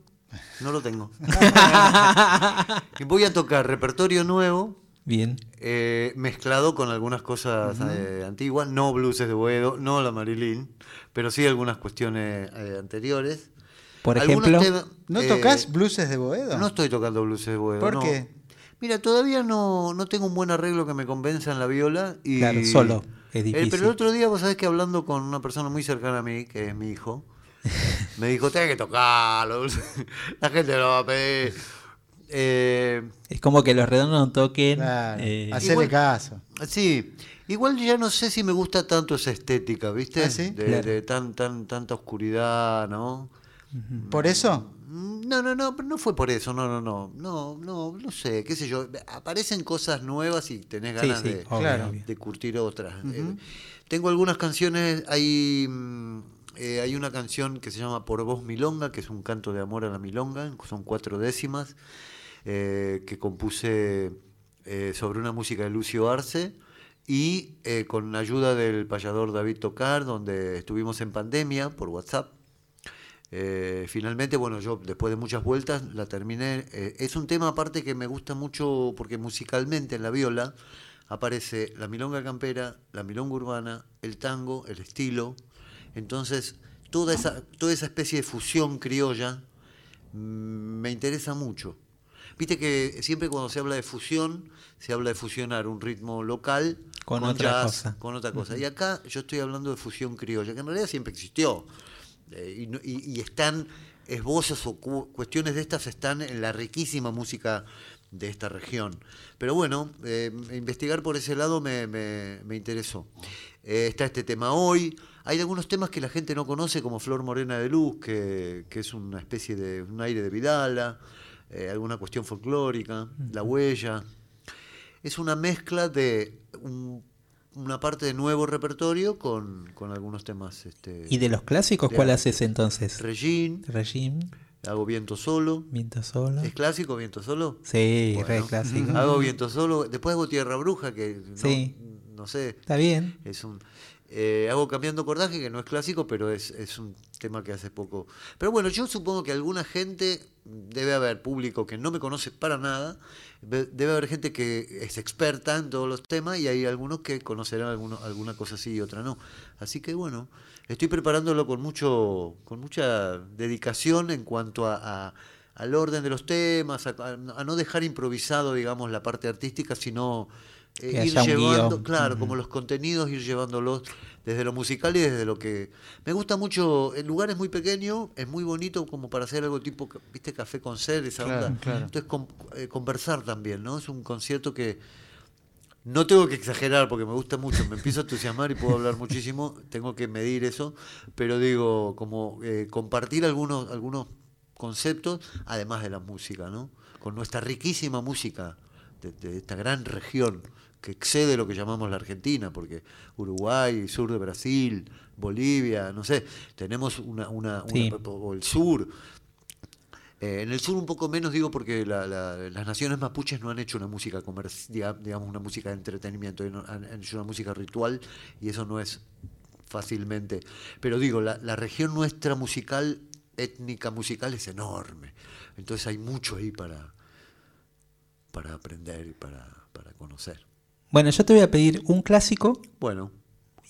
no lo tengo. y voy a tocar repertorio nuevo, Bien. eh, mezclado con algunas cosas eh, antiguas, no blueses de Boedo, no la Marilyn, pero sí algunas cuestiones eh, anteriores. Por ejemplo, temas, ¿No eh, tocas blueses de Boedo? No estoy tocando bluses de Boedo. ¿Por no. qué? Mira, todavía no, no tengo un buen arreglo que me convenza en la viola. Y, Claro, solo es Eh, difícil. pero el otro día, vos sabés que hablando con una persona muy cercana a mí, que es mi hijo, me dijo, tenés que tocarlo, la gente lo va a pedir. Eh, es como que los redondos no toquen. Claro, eh, hacele igual- caso. sí, igual ya no sé si me gusta tanto esa estética, ¿viste? ¿Ah, sí? De, Claro. de tan, tan, tanta oscuridad, ¿no? ¿Por eso? Mm, No, no, no, pero no fue por eso, no, no, no, no, no, no sé, qué sé yo, aparecen cosas nuevas y tenés ganas sí, de, obvio, claro. obvio. de curtir otras. Eh, tengo algunas canciones, hay, eh, hay una canción que se llama Por Vos Milonga, que es un canto de amor a la milonga, son cuatro décimas, eh, que compuse eh, sobre una música de Lucio Arce y con la ayuda del payador David Tocar, donde estuvimos en pandemia por WhatsApp. Finalmente, bueno, yo después de muchas vueltas la terminé. Es un tema aparte que me gusta mucho porque musicalmente en la viola aparece la milonga campera, la milonga urbana, el tango, el estilo. Entonces, toda esa, toda esa especie de fusión criolla mm, me interesa mucho. Viste que siempre cuando se habla de fusión, se habla de fusionar un ritmo local Con otra jazz, cosa. con otra cosa. Y acá yo estoy hablando de fusión criolla, que en realidad siempre existió. Eh, y, no- y- y están esbozos o cu- cuestiones de estas están en la riquísima música de esta región. Pero bueno, eh, investigar por ese lado me, me- me interesó. Eh, está este tema hoy. Hay algunos temas que la gente no conoce, como Flor Morena de Luz, que, que es una especie de un aire de Vidala, eh, alguna cuestión folclórica, La Huella. Es una mezcla de un- una parte de nuevo repertorio con, con algunos temas. Este, ¿Y de los clásicos de cuál haces entonces? Regine, Regime, hago viento solo. Viento Solo. ¿Es clásico viento solo? Sí, Bueno, re clásico. Hago viento solo. Después hago tierra bruja, que no sé. Está bien. Es un, eh, hago cambiando cordaje, que no es clásico, pero es, es un tema que hace poco. Pero bueno, yo supongo que alguna gente, debe haber público que no me conoce para nada, debe haber gente que es experta en todos los temas y hay algunos que conocerán alguno- alguna cosa sí y otra no. Así que bueno, estoy preparándolo con mucho, con mucha dedicación en cuanto a, a- al orden de los temas, a- a no dejar improvisado, digamos, la parte artística, sino eh, ir llevando, claro, como los contenidos, ir llevándolos desde lo musical y desde lo que... Me gusta mucho, el lugar es muy pequeño, es muy bonito como para hacer algo tipo, viste, café con ser, esa Claro, onda. claro. Entonces, con- eh, conversar también, ¿no? Es un concierto que... No tengo que exagerar porque me gusta mucho, me empiezo a entusiasmar y puedo hablar muchísimo, tengo que medir eso, pero digo, como eh, compartir algunos, algunos conceptos, además de la música, ¿no? Con nuestra riquísima música de, de esta gran región que excede lo que llamamos la Argentina, porque Uruguay, sur de Brasil, Bolivia, no sé, tenemos una, una, Sí. una- o el sur, eh, en el sur un poco menos digo porque la- la- las naciones mapuches no han hecho una música comercial, digamos una música de entretenimiento, han, han hecho una música ritual y eso no es fácilmente. Pero digo, la, la región nuestra musical, étnica musical es enorme. Entonces hay mucho ahí para, para aprender y para, para conocer. Bueno, yo te voy a pedir un clásico Bueno,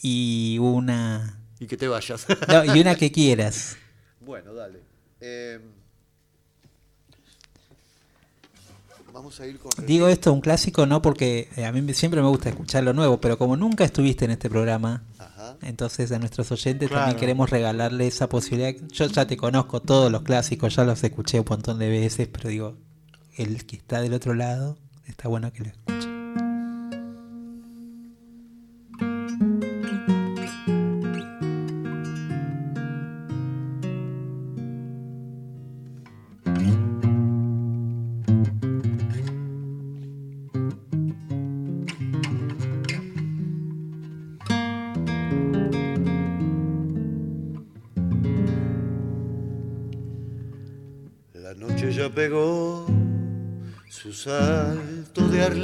y una. y que te vayas. no, y una que quieras. bueno, dale. Eh, Vamos a ir con Digo esto, un clásico, no porque eh, a mí me- siempre me gusta escuchar lo nuevo, pero como nunca estuviste en este programa, Ajá. entonces a nuestros oyentes Claro. también queremos regalarle esa posibilidad. Yo ya te conozco todos los clásicos, ya los escuché un montón de veces, pero digo, el que está del otro lado, está bueno que lo escuche.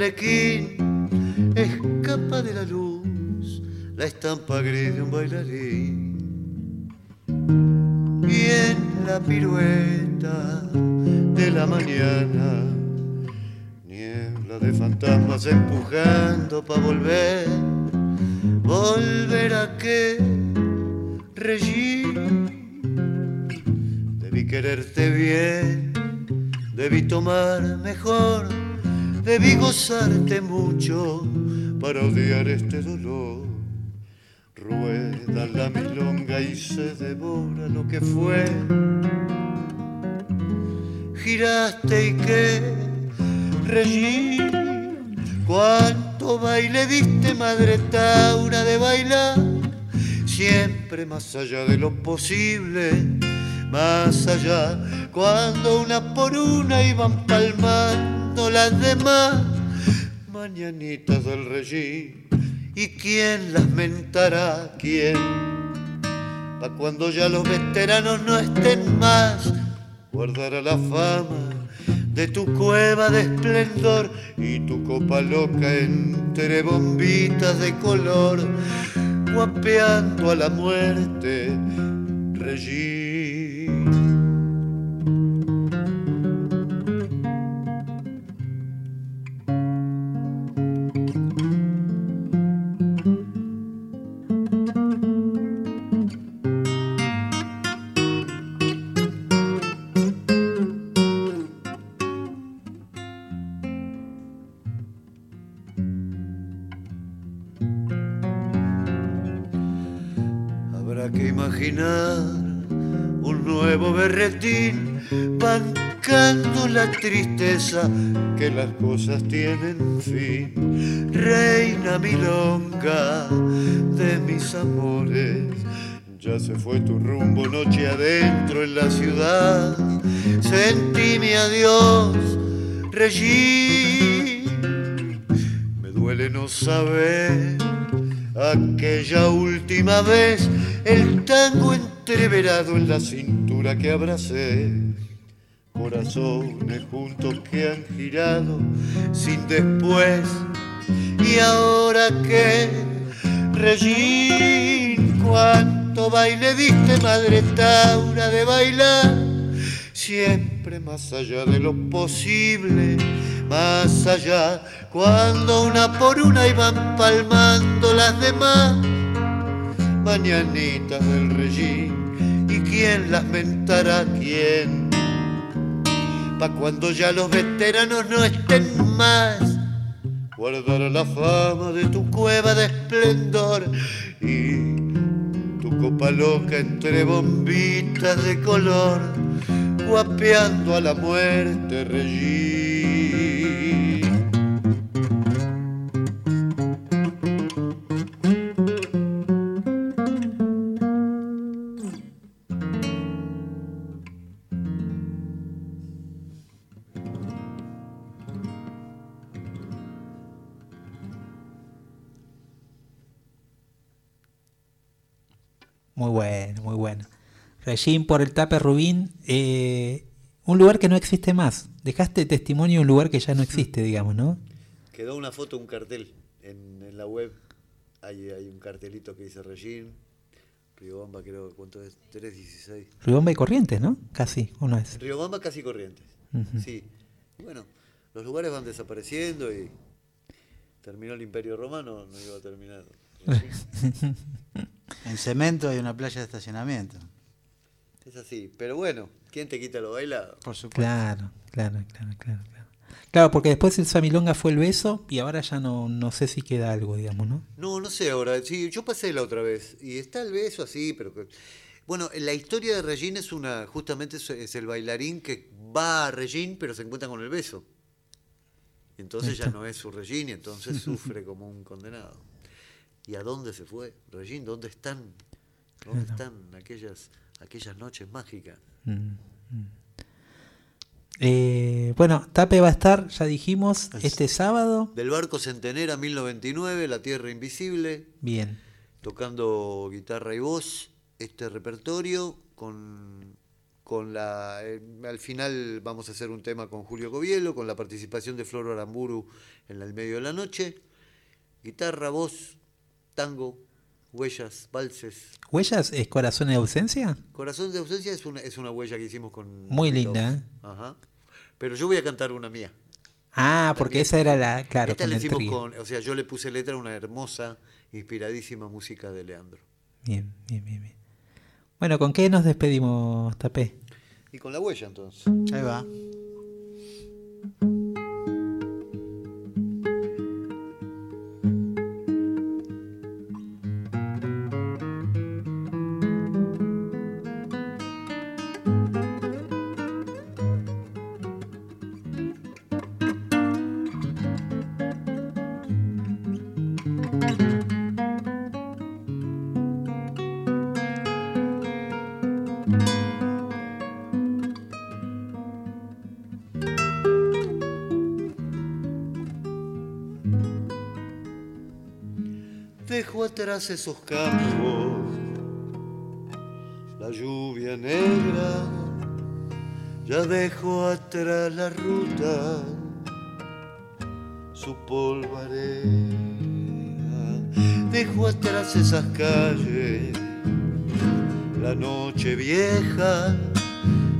Arlequín, escapa de la luz la estampa gris de un bailarín. Y en la pirueta de la mañana, niebla de fantasmas empujando pa' volver, volver a qué, Regín. Debí quererte bien, debí tomar mejor, debí gozarte mucho para odiar este dolor. Rueda la milonga y se devora lo que fue. Giraste y qué, reí. Cuánto baile diste, madre Taura, de bailar siempre más allá de lo posible, más allá, cuando una por una iban palmando las demás mañanitas del rey. ¿Y quién las mentará? ¿Quién? Pa' cuando ya los veteranos no estén más, guardará la fama de tu cueva de esplendor y tu copa loca entre bombitas de color guapeando a la muerte, Regí. Que imaginar un nuevo berretín bancando la tristeza que las cosas tienen fin. Reina milonga de mis amores, ya se fue tu rumbo noche adentro en la ciudad. Sentí mi adiós, Regí. Me duele no saber aquella última vez el tango entreverado en la cintura que abracé. Corazones juntos que han girado sin después. Y ahora que, Regín, cuánto baile diste, madre Taura, de bailar siempre más allá de lo posible, más allá, cuando una por una iban palmando las demás mañanitas del rellín, y quién las mentará, quién, pa' cuando ya los veteranos no estén más, guardará la fama de tu cueva de esplendor y tu copa loca entre bombitas de color, guapeando a la muerte, Regí. Regín por el tape Rubín, eh, un lugar que no existe más. Dejaste testimonio de un lugar que ya no existe, digamos, ¿no? Quedó una foto, un cartel en, en la web. Hay, hay un cartelito que dice Regín, Riobamba, creo, ¿cuánto es? 316. Ribomba y Corrientes, ¿no? Casi, uno es. Riobamba casi Corrientes. Sí. Bueno, los lugares van desapareciendo y terminó el Imperio Romano, no iba a terminar. En cemento hay una playa de estacionamiento. Es así. Pero bueno, ¿quién te quita lo bailado? Por supuesto. Claro, claro, claro, claro. claro. Claro, porque después el Samilonga fue el beso y ahora ya no, no sé si queda algo, digamos, ¿no? No, no sé ahora. Sí, yo pasé la otra vez y está el beso así, pero que- bueno, la historia de Regine es una, justamente es, es el bailarín que va a Regine pero se encuentra con el beso. Y entonces ya no es su Regine y entonces sufre como un condenado. ¿Y a dónde se fue? Regine, ¿dónde están? ¿Dónde están aquellas, aquellas noches mágicas? Mm, mm. Eh, bueno, Tape va a estar, ya dijimos, este sábado. Del barco Centenera 1099, La Tierra Invisible, Bien. tocando guitarra y voz, este repertorio con, con la... eh, al final vamos a hacer un tema con Julio Covielo, con la participación de Flor Aramburu en el medio de la noche. Guitarra, voz, tango, huellas, valses. ¿Huellas es corazón en ausencia? Corazón de ausencia es una, es una huella que hicimos con... Muy linda, ¿eh? Ajá. Pero yo voy a cantar una mía. Ah, porque esa era la, claro, Esta con la el hicimos trío. con, o sea, yo le puse letra a una hermosa, inspiradísima música de Leandro. Bien, bien, bien, bien. Bueno, ¿con qué nos despedimos, Tapé? Y con la huella entonces. Ahí va. Atrás esos campos, la lluvia negra, ya dejo atrás la ruta, su polvareda. Dejo atrás esas calles, la noche vieja,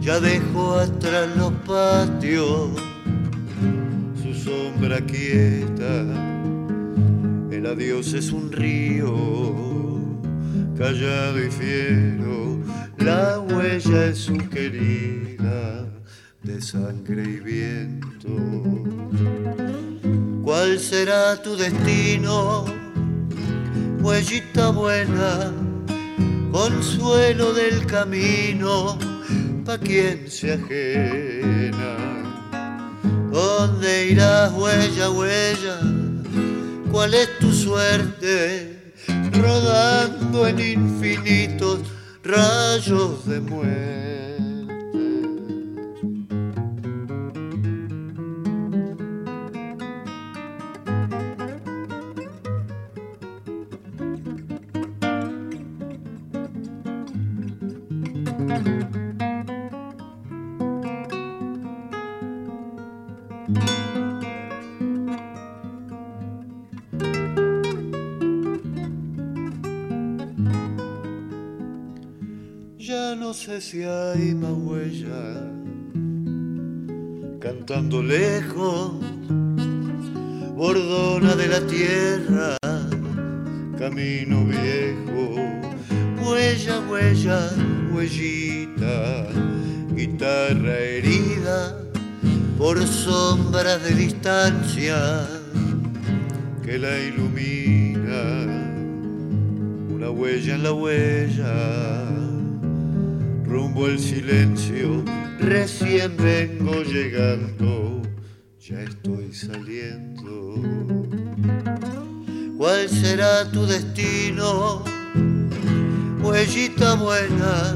ya dejo atrás los patios, su sombra quieta. El adiós es un río, callado y fiero. La huella es su querida, de sangre y viento. ¿Cuál será tu destino? Huellita buena, consuelo del camino, pa' quien se ajena. ¿Dónde irás, huella, huella? ¿Cuál es tu suerte? Rodando en infinitos rayos de muerte. Sé si hay más huella cantando lejos, bordona de la tierra, camino viejo, huella, huella, huellita, guitarra herida por sombras de distancia que la ilumina, una huella en la huella rumbo al silencio, recién vengo llegando, ya estoy saliendo. ¿Cuál será tu destino? Huellita buena,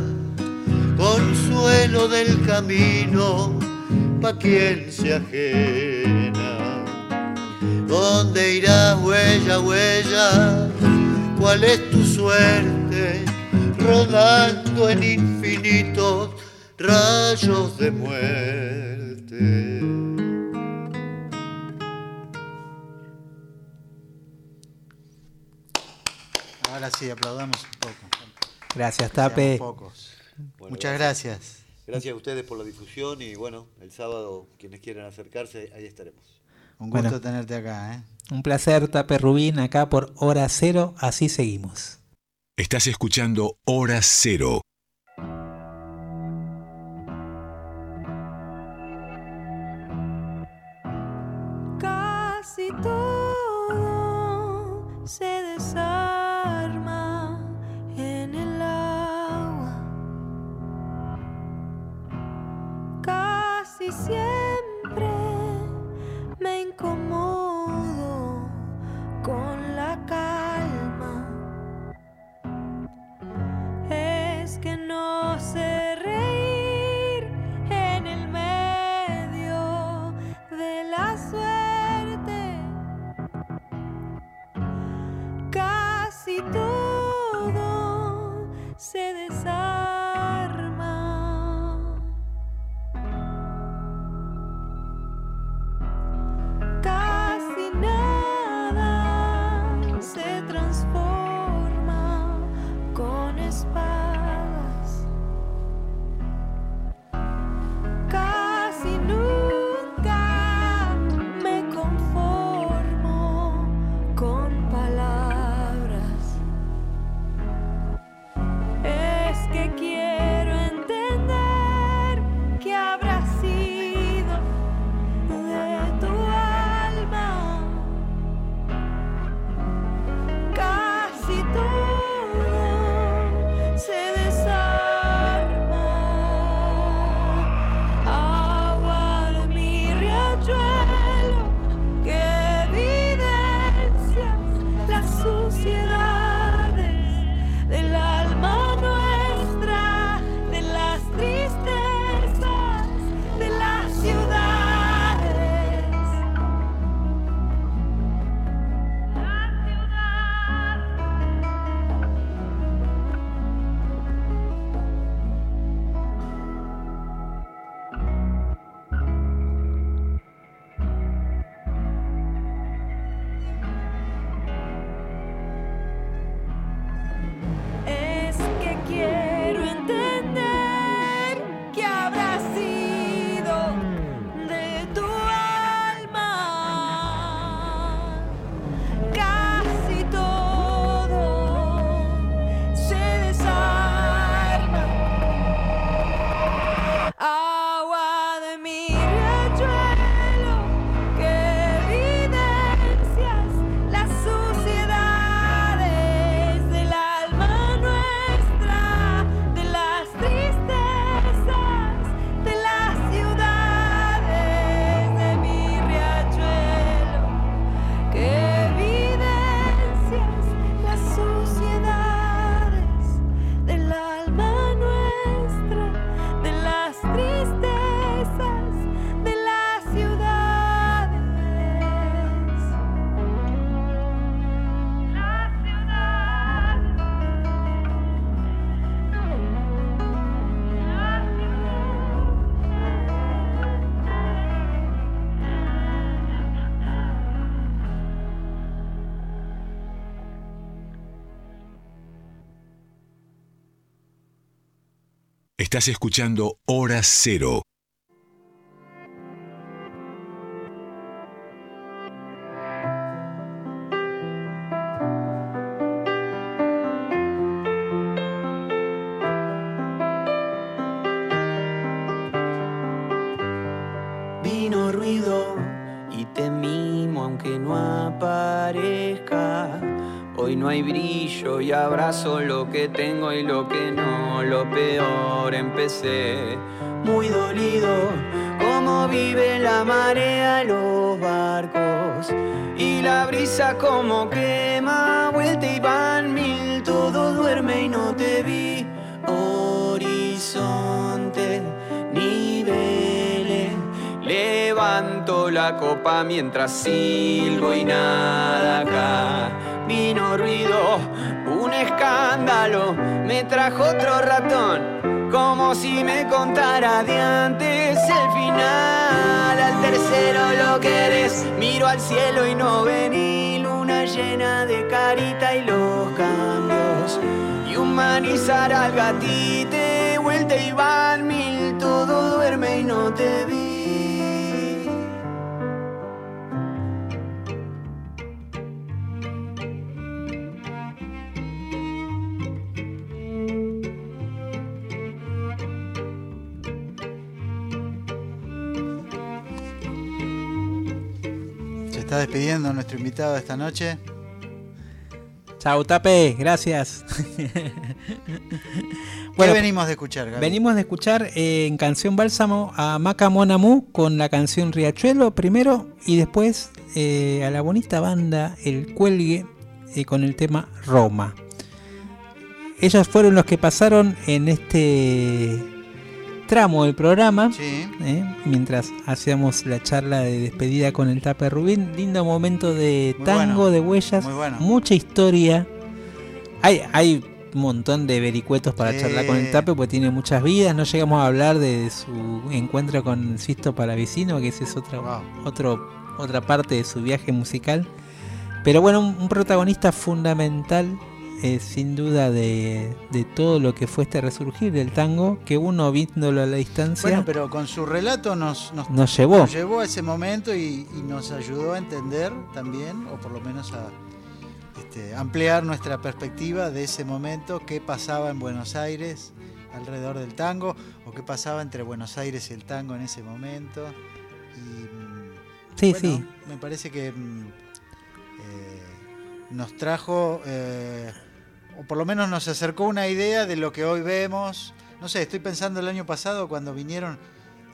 consuelo del camino, pa' quien se ajena. ¿Dónde irás, huella, huella? ¿Cuál es tu suerte? Rodando en infinitos rayos de muerte. Ahora sí, aplaudamos un poco. Gracias, Tape. Bueno, Muchas gracias. Gracias a ustedes por la difusión y bueno, el sábado quienes quieran acercarse, ahí estaremos. Un gusto Bueno. tenerte acá. ¿eh? Un placer, Tape Rubín, acá por Hora Cero. Así seguimos. Estás escuchando Hora Cero. Estás escuchando Hora Cero. Y abrazo lo que tengo y lo que no. Lo peor empecé muy dolido. Como vive la marea, los barcos y la brisa como quema. Vuelta y van mil, todo duerme y no te vi. Horizonte, niveles. Levanto la copa mientras silbo y nada acá. Vino ruido, escándalo, me trajo otro ratón, como si me contara de antes el final. Al tercero lo querés, miro al cielo y no vení, luna llena de carita y los cambios. Y humanizar al gatite, vuelta y van mil, todo duerme y no te vi. Está despidiendo nuestro invitado esta noche. Chau, Tape, gracias. ¿Qué venimos de escuchar, Gaby? Venimos de escuchar eh, en Canción Bálsamo a Maca Monamu con la canción Riachuelo primero y después eh, a la bonita banda El Cuelgue eh, con el tema Roma. Ellos fueron los que pasaron en este tramo del programa, Sí. ¿eh? mientras hacíamos la charla de despedida con el Tape Rubín. Lindo momento de Muy tango, bueno, de huellas, bueno. mucha historia. Hay, hay un montón de vericuetos para Sí. charlar con el Tape, porque tiene muchas vidas. No llegamos a hablar de su encuentro con Sisto Palavicino, que esa es Wow. otro, otra parte de su viaje musical. Pero bueno, un, un protagonista fundamental, eh, sin duda, de, de todo lo que fue este resurgir del tango, que uno viéndolo a la distancia Bueno, pero con su relato nos, nos, nos llevó. nos llevó a ese momento y, y nos ayudó a entender también, o por lo menos a este, ampliar nuestra perspectiva de ese momento, qué pasaba en Buenos Aires alrededor del tango, o qué pasaba entre Buenos Aires y el tango en ese momento. Y, mm, Sí, bueno, sí. Me parece que mm, eh, nos trajo, eh, o por lo menos nos acercó una idea de lo que hoy vemos. No sé, estoy pensando el año pasado cuando vinieron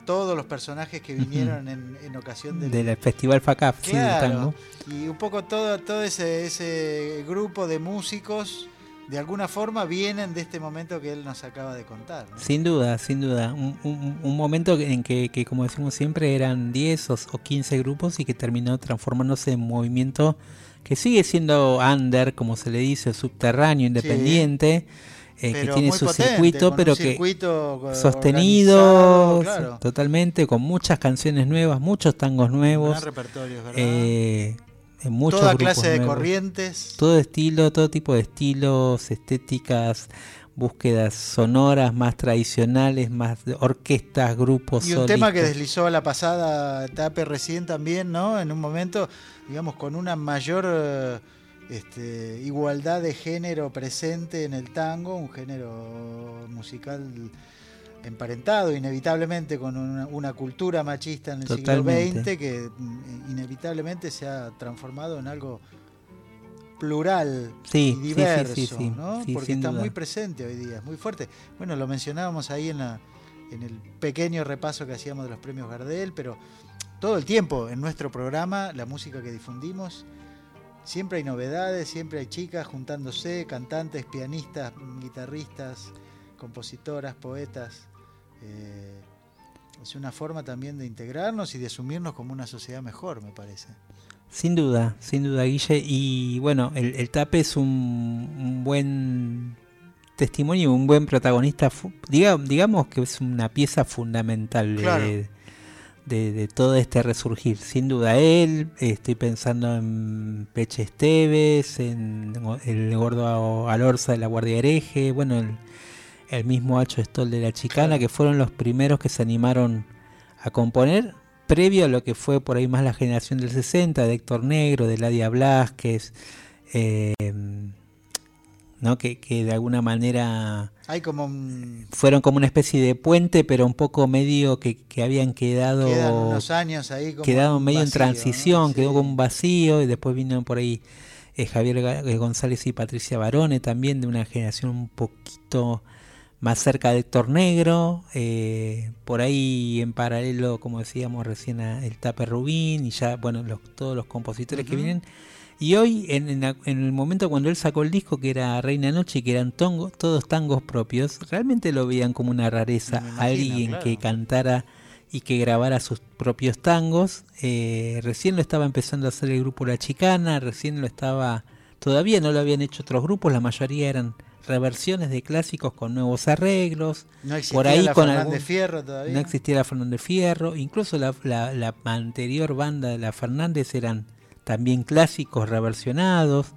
todos los personajes que vinieron en, en ocasión del, Del Festival FACAF, sí, del Claro, tango. Y un poco todo, todo ese, ese grupo de músicos, de alguna forma, vienen de este momento que él nos acaba de contar. ¿no? Sin duda, sin duda. Un, un- un momento en que, que, como decimos siempre, eran 10 o, o 15 grupos y que terminó transformándose en movimiento que sigue siendo under, como se le dice, subterráneo, independiente, eh, que tiene su potente, circuito, pero que circuito, sostenido claro. totalmente, con muchas canciones nuevas, muchos tangos nuevos. Gran repertorio, es verdad. eh, en muchos Toda grupos clase de nuevos. corrientes. Todo estilo, todo tipo de estilos, estéticas, búsquedas sonoras más tradicionales, más orquestas, grupos. Y un tema que deslizó a la pasada Tape recién también, ¿no? En un momento, digamos, con una mayor eh, este, igualdad de género presente en el tango, un género musical emparentado inevitablemente con una, una cultura machista en el Totalmente. siglo XX que mm, inevitablemente se ha transformado en algo plural Sí, y diverso, sí, sí, ¿no? Porque está duda. muy presente hoy día, es muy fuerte. Bueno, lo mencionábamos ahí en, la, en el pequeño repaso que hacíamos de los premios Gardel, pero todo el tiempo en nuestro programa, la música que difundimos, siempre hay novedades, siempre hay chicas juntándose, cantantes, pianistas, guitarristas, compositoras, poetas. Eh, es una forma también de integrarnos y de asumirnos como una sociedad mejor, me parece. Sin duda, sin duda, Guille. Y bueno, el, el Tape es un, un buen testimonio, un buen protagonista. diga- digamos que es una pieza fundamental de, Claro. de- de todo este resurgir. Sin duda, él, estoy pensando en Peche Esteves, en el gordo Alorza de la Guardia Hereje, bueno, el, el mismo Hacho Stoll de la Chicana, que fueron los primeros que se animaron a componer, previo a lo que fue por ahí más la generación del 60, de Héctor Negro, de Ladia Blasquez, eh, ¿no? que, que de alguna manera Hay como un, fueron como una especie de puente, pero un poco medio que, que habían quedado quedan unos años ahí como quedaron un medio en transición, ¿no? quedó como un vacío y después vino por ahí eh, Javier eh, González y Patricia Barone también de una generación un poquito más cerca de Héctor Negro, eh, por ahí en paralelo, como decíamos recién, a el Tape Rubín y ya, bueno, los, todos los compositores que vienen. Y hoy, en, en el momento cuando él sacó el disco, que era Reina Noche, que eran tongo- todos tangos propios, realmente lo veían como una rareza. Imagino, alguien claro. que cantara y que grabara sus propios tangos. Eh, recién lo estaba empezando a hacer el grupo La Chicana, recién lo estaba... Todavía no lo habían hecho otros grupos, la mayoría eran reversiones de clásicos con nuevos arreglos. No existía por ahí la con Fernández algún- Fierro todavía. no existía la Fernández Fierro, incluso la, la- la anterior banda de la Fernández eran también clásicos reversionados.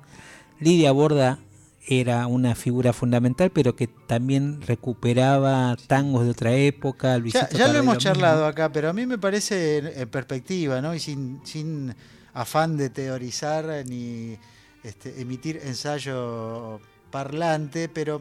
Lidia Borda era una figura fundamental, pero que también recuperaba tangos de otra época. Ya, Luisito ya lo hemos mismo. charlado acá, pero a mí me parece en, en perspectiva, ¿no? Y sin, sin afán de teorizar ni este, emitir ensayo parlante, pero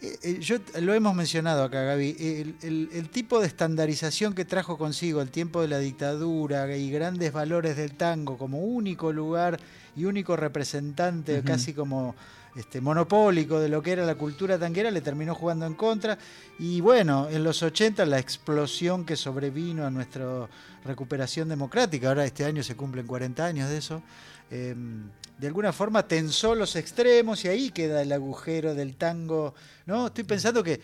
Eh, eh, yo lo hemos mencionado acá, Gaby. El, el- el tipo de estandarización que trajo consigo el tiempo de la dictadura y grandes valores del tango como único lugar y único representante, casi como este, monopólico de lo que era la cultura tanguera, le terminó jugando en contra. Y bueno, en los 80 la explosión que sobrevino a nuestra recuperación democrática, ahora este año se cumplen 40 años de eso, eh, de alguna forma tensó los extremos y ahí queda el agujero del tango. ¿no? Estoy pensando que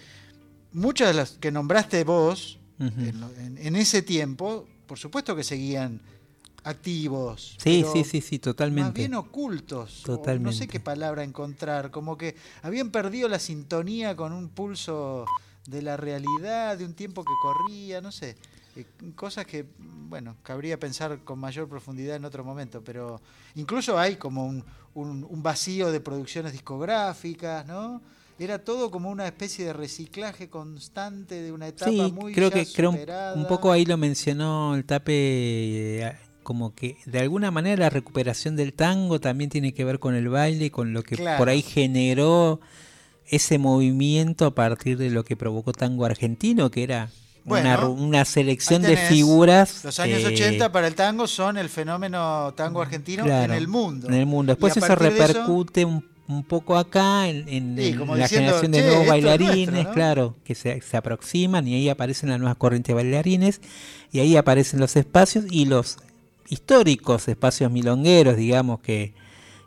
muchas de las que nombraste vos en, lo- en- en ese tiempo, por supuesto que seguían activos. Sí, sí, sí, sí, Más totalmente. bien ocultos. o no sé Totalmente. qué palabra encontrar. Como que habían perdido la sintonía con un pulso de la realidad, de un tiempo que corría, no sé. Eh, cosas que, bueno, cabría pensar con mayor profundidad en otro momento, pero incluso hay como un, un- un vacío de producciones discográficas, ¿no? Era todo como una especie de reciclaje constante de una etapa Sí, muy creo que creo un- un poco ahí lo mencionó el Tape, eh, como que de alguna manera la recuperación del tango también tiene que ver con el baile, con lo que Claro. por ahí generó ese movimiento a partir de lo que provocó tango argentino, que era Bueno, una selección de figuras. Los años eh, 80 para el tango son el fenómeno tango argentino claro, en el mundo. En el mundo. Después eso repercute un, un poco acá en, en- Sí, en como la diciendo, generación de "Che, nuevos bailarines, nuestro, ¿no? claro, que se, se aproximan y ahí aparecen las nuevas corrientes de bailarines y ahí aparecen los espacios y los históricos espacios milongueros, digamos, que,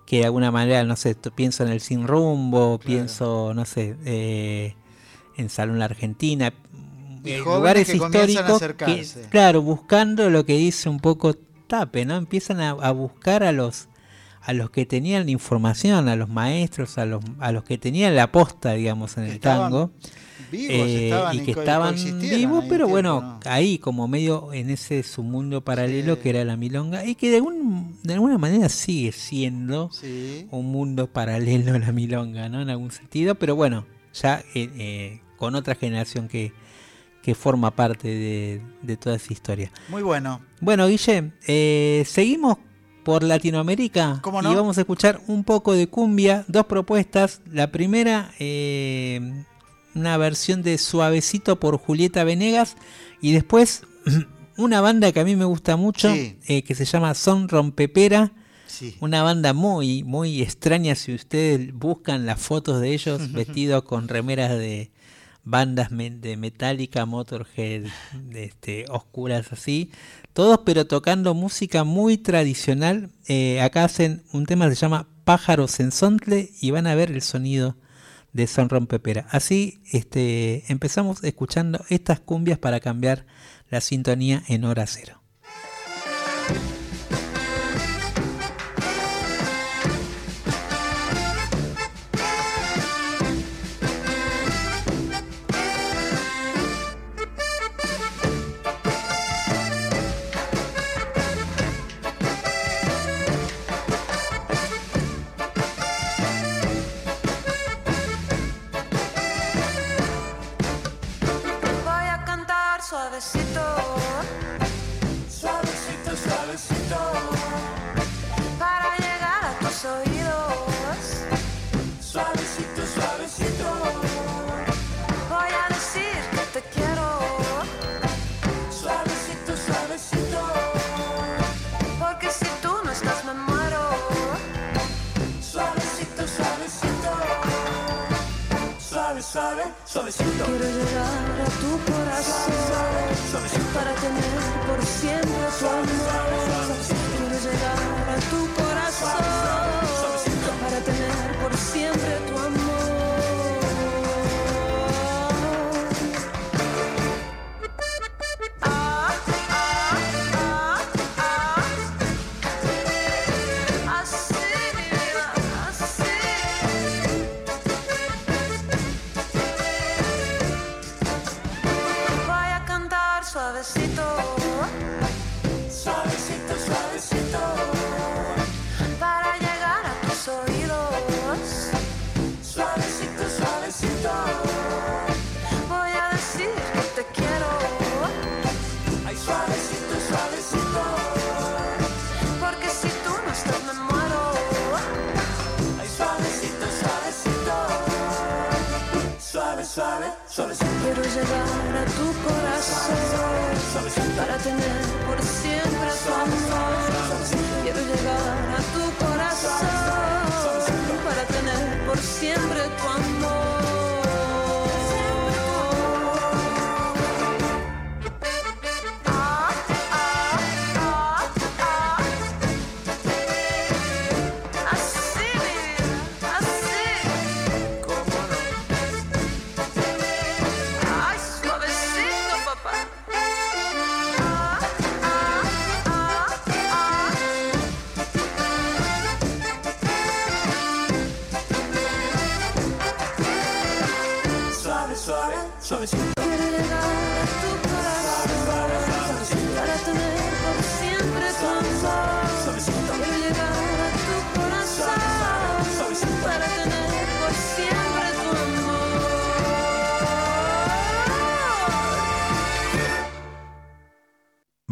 que de alguna manera, no sé, pienso en el Sin Rumbo, pienso, no sé, eh, en Salón La Argentina, Y lugares que comienzan a históricos que, claro, buscando lo que dice un poco Tape, ¿no? Empiezan a, a buscar a los a los que tenían la información, a los maestros, a los a los que tenían la posta, digamos, en el Estaban tango. vivos, eh, estaban y que estaban vivos, pero bueno, ahí como medio en ese submundo paralelo Sí. que era la milonga y que de, alguna manera sigue siendo Sí. un mundo paralelo a la milonga, ¿no? En algún sentido, pero bueno, ya eh, eh, con otra generación que, que forma parte de, de toda esa historia. Muy bueno. Bueno, Guille, eh, seguimos por Latinoamérica ¿Cómo no? y vamos a escuchar un poco de cumbia, dos propuestas. La primera, eh, una versión de Suavecito por Julieta Venegas y después una banda que a mí me gusta mucho, Sí. eh, que se llama Son Rompepera. Sí. Una banda muy, muy extraña si ustedes buscan las fotos de ellos vestidos con remeras de bandas de Metallica, Motorhead, este, oscuras así. Todos pero tocando música muy tradicional. Eh, acá hacen un tema que se llama Pájaros en Sontle y van a ver el sonido de Son Rompepera. Así este, empezamos escuchando estas cumbias para cambiar la sintonía en hora cero.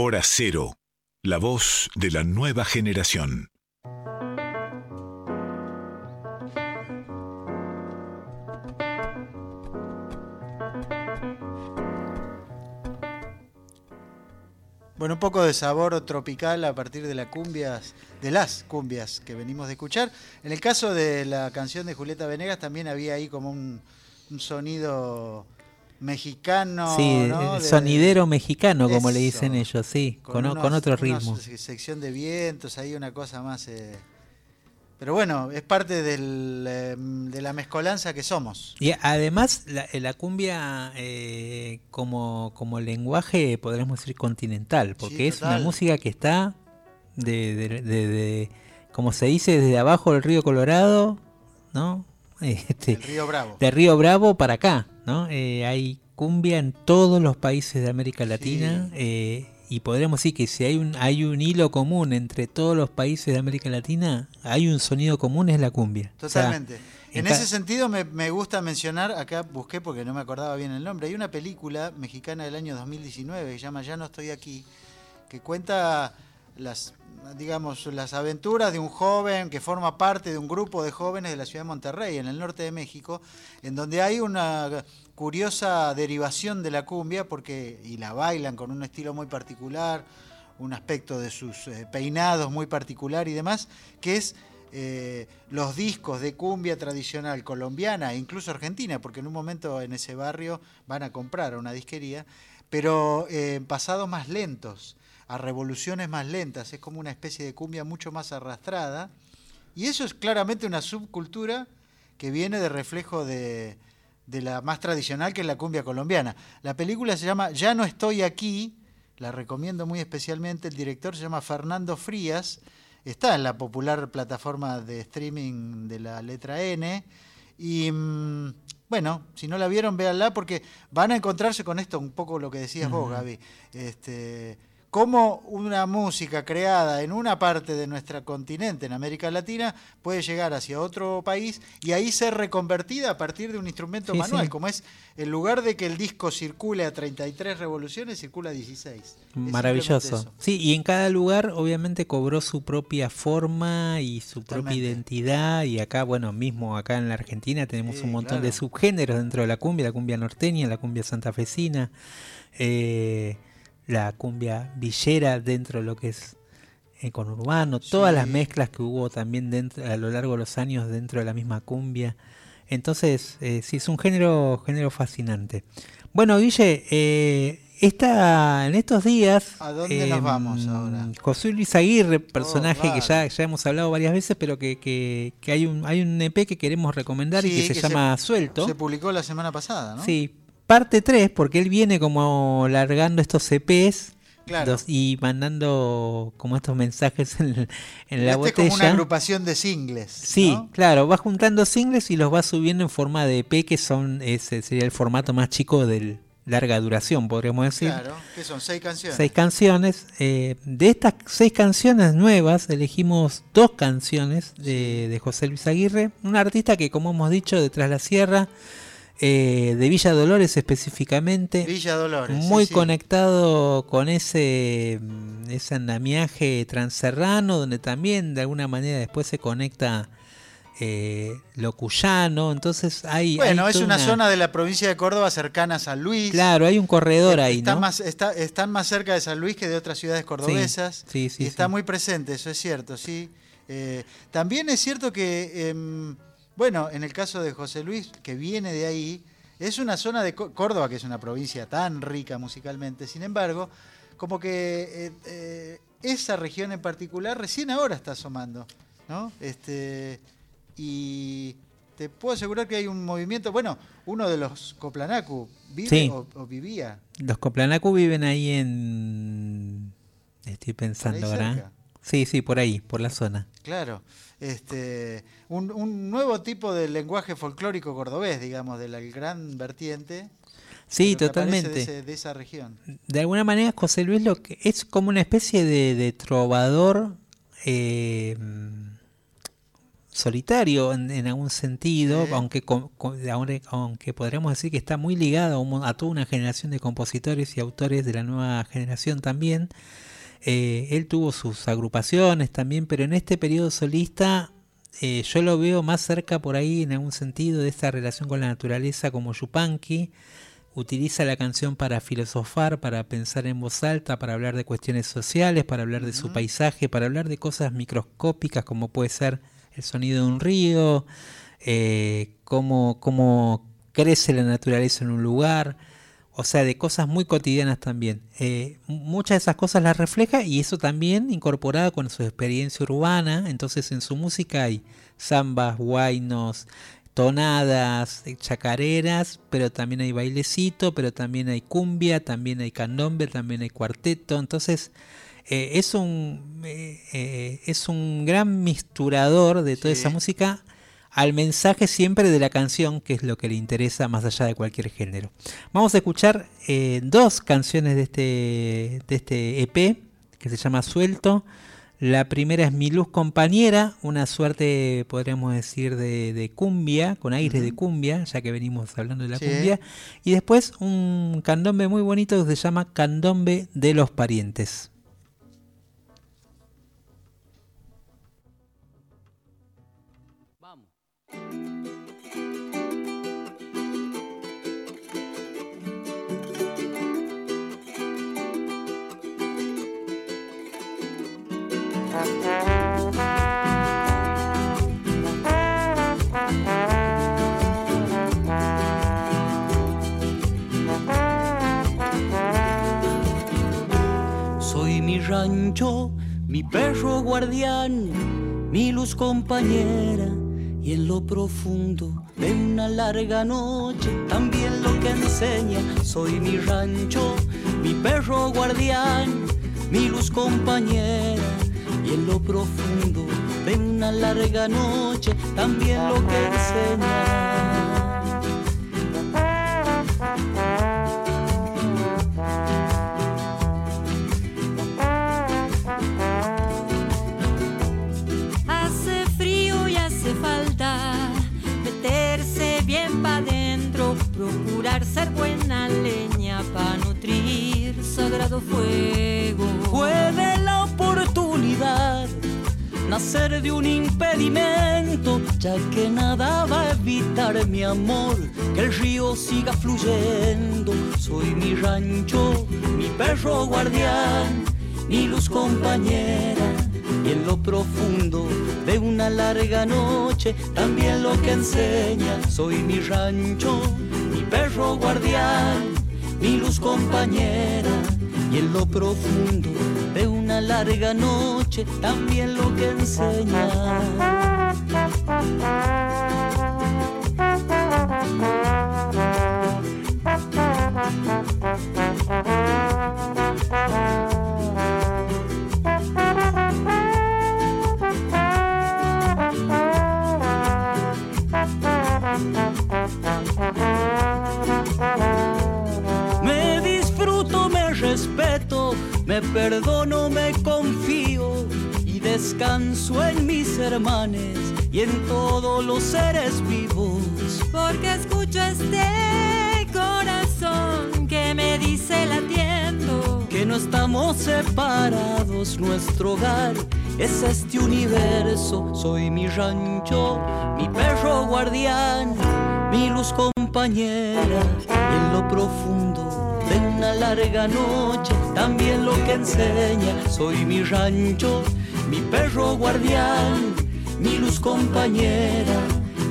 Hora cero. La voz de la nueva generación. Bueno, un poco de sabor tropical a partir de la cumbias, de las cumbias que venimos de escuchar. En el caso de la canción de Julieta Venegas también había ahí como un, un sonido mexicano. sí, ¿no? el De- sonidero mexicano, como le dicen ellos, sí, con, unos- con otro ritmo. se- sección de vientos, ahí una cosa más. eh, Pero bueno, es parte del, eh, de la mezcolanza que somos. Y además la, la cumbia eh, como, como lenguaje, podríamos decir continental, porque Sí, es una música que está de, de- de- de- como se dice, desde abajo del río Colorado, ¿no? Este, El Río Bravo. de Río Bravo para acá, ¿no? Eh, hay cumbia en todos los países de América Latina eh, y podríamos decir que si hay un hay un hilo común entre todos los países de América Latina, hay un sonido común es la cumbia. O sea, Totalmente. en ese sentido me, me gusta mencionar, acá busqué porque no me acordaba bien el nombre, hay una película mexicana del año 2019 que se llama Ya no estoy aquí, que cuenta las digamos las aventuras de un joven que forma parte de un grupo de jóvenes de la ciudad de Monterrey, en el norte de México, en donde hay una curiosa derivación de la cumbia porque y la bailan con un estilo muy particular, un aspecto de sus eh, peinados muy particular y demás, que es eh, los discos de cumbia tradicional colombiana e incluso argentina, porque en un momento en ese barrio van a comprar una disquería, pero eh, en pasados más lentos, a revoluciones más lentas, es como una especie de cumbia mucho más arrastrada, y eso es claramente una subcultura que viene de reflejo de, de la más tradicional, que es la cumbia colombiana. La película se llama Ya no estoy aquí, la recomiendo muy especialmente, el director se llama Fernando Frías, está en la popular plataforma de streaming de la letra N, y mm, bueno, si no la vieron, véanla porque van a encontrarse con esto, un poco lo que decías vos. Gaby. Este, cómo una música creada en una parte de nuestro continente, en América Latina, puede llegar hacia otro país y ahí ser reconvertida a partir de un instrumento Sí, manual, sí. como es, en lugar de que el disco circule a 33 revoluciones, circula a 16. Es Maravilloso. Sí, y en cada lugar obviamente cobró su propia forma y su propia identidad. Y acá, bueno, mismo acá en la Argentina tenemos Sí, un montón de subgéneros dentro de la cumbia, la cumbia norteña, la cumbia santafesina, eh, la cumbia villera dentro de lo que es eh, conurbano, todas las mezclas que hubo también dentro, a lo largo de los años dentro de la misma cumbia. Entonces, eh, sí, es un género, género fascinante. Bueno, Guille, eh, esta, en estos días... ¿A dónde nos vamos ahora? José Luis Aguirre, personaje que ya, ya hemos hablado varias veces, pero que, que, que hay, un, hay un EP que queremos recomendar y que se llama Suelto. Se publicó la semana pasada, ¿no? Sí, parte 3, porque él viene como largando estos EPs Claro. dos- y mandando como estos mensajes en, en la Este es botella. como una agrupación de singles. Sí, ¿no? claro, va juntando singles y los va subiendo en forma de EP, que son ese sería el formato más chico del larga duración, podríamos decir. Claro, que son seis canciones. Seis canciones. eh, de estas seis canciones nuevas, elegimos dos canciones de, de José Luis Aguirre, un artista que, como hemos dicho, de Tras la Sierra, eh, de Villa Dolores específicamente, Villa Dolores. muy sí. conectado con ese, mm, ese andamiaje transerrano, donde también de alguna manera después se conecta eh, lo cuyano, entonces hay... Bueno, hay es una, zona de la provincia de Córdoba cercana a San Luis. Claro, hay un corredor ahí, Está ¿no? más, está- están más cerca de San Luis que de otras ciudades cordobesas. sí, sí, y está muy presente, eso es cierto, sí. Eh, también es cierto que, em, bueno, en el caso de José Luis, que viene de ahí, es una zona de Có- Córdoba, que es una provincia tan rica musicalmente, sin embargo, como que eh, eh, esa región en particular recién ahora está asomando, ¿no? Este, y te puedo asegurar que hay un movimiento, bueno, uno de los Coplanacu vive Sí. o, o vivía Los Coplanacu viven ahí en... Estoy pensando ahora. cerca. Sí, sí, por ahí, por la zona. Claro, este, un, un nuevo tipo de lenguaje folclórico cordobés, digamos, de la gran vertiente. Sí, totalmente. De, ese- de esa región. De alguna manera José Luis lo que es como una especie de, de trovador eh, solitario en, en algún sentido, Sí. aunque con- con- aunque aunque podríamos decir que está muy ligado a toda una generación de compositores y autores de la nueva generación también. Eh, él tuvo sus agrupaciones también, pero en este periodo solista eh, yo lo veo más cerca por ahí en algún sentido de esta relación con la naturaleza como Yupanqui, utiliza la canción para filosofar, para pensar en voz alta, para hablar de cuestiones sociales, para hablar de su paisaje, para hablar de cosas microscópicas como puede ser el sonido de un río, eh, cómo, cómo crece la naturaleza en un lugar, o sea, de cosas muy cotidianas también. Eh, muchas de esas cosas las refleja y eso también incorporado con su experiencia urbana, entonces en su música hay zambas, guainos, tonadas, eh, chacareras, pero también hay bailecito, pero también hay cumbia, también hay candombe, también hay cuarteto, entonces eh, es un eh, eh, es un gran misturador de toda esa música al mensaje siempre de la canción, que es lo que le interesa más allá de cualquier género. Vamos a escuchar eh, dos canciones de este, de este EP, que se llama Suelto. La primera es Mi Luz Compañera, una suerte, podríamos decir, de, de cumbia, con aire de cumbia, ya que venimos hablando de la Sí. cumbia. Y después un candombe muy bonito que se llama Candombe de los Parientes. Rancho, mi perro guardián, mi luz compañera y en lo profundo de una larga noche también lo que enseña. Soy mi rancho, mi perro guardián, mi luz compañera y en lo profundo de una larga noche también lo que enseña. De un impedimento, ya que nada va a evitar mi amor, que el río siga fluyendo. Soy mi rancho, mi perro guardián, mi luz compañera. Y en lo profundo de una larga noche, también lo que enseña. Soy mi rancho, mi perro guardián, mi luz compañera. Y en lo profundo larga noche, también lo que enseña. Me perdono, me confío y descanso en mis hermanes y en todos los seres vivos. Porque escucho este corazón que me dice latiendo. Que no estamos separados, nuestro hogar es este universo. Soy mi rancho, mi perro guardián, mi luz compañera. Y en lo profundo larga noche, también lo que enseña. Soy mi rancho, mi perro guardián, mi luz compañera.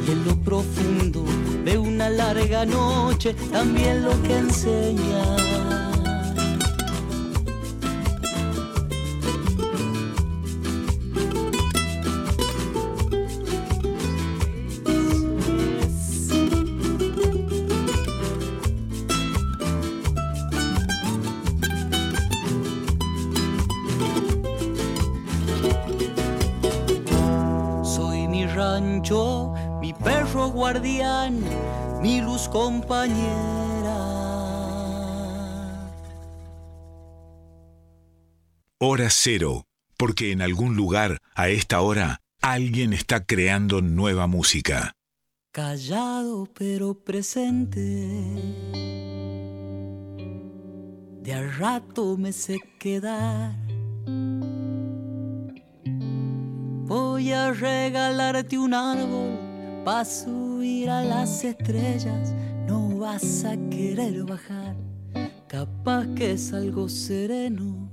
Y en lo profundo de una larga noche, también lo que enseña. Compañera. Hora cero, porque en algún lugar, a esta hora, alguien está creando nueva música. Callado pero presente. De a rato me sé quedar. Voy a regalarte un árbol para subir a las estrellas. No vas a querer bajar, capaz que es algo sereno.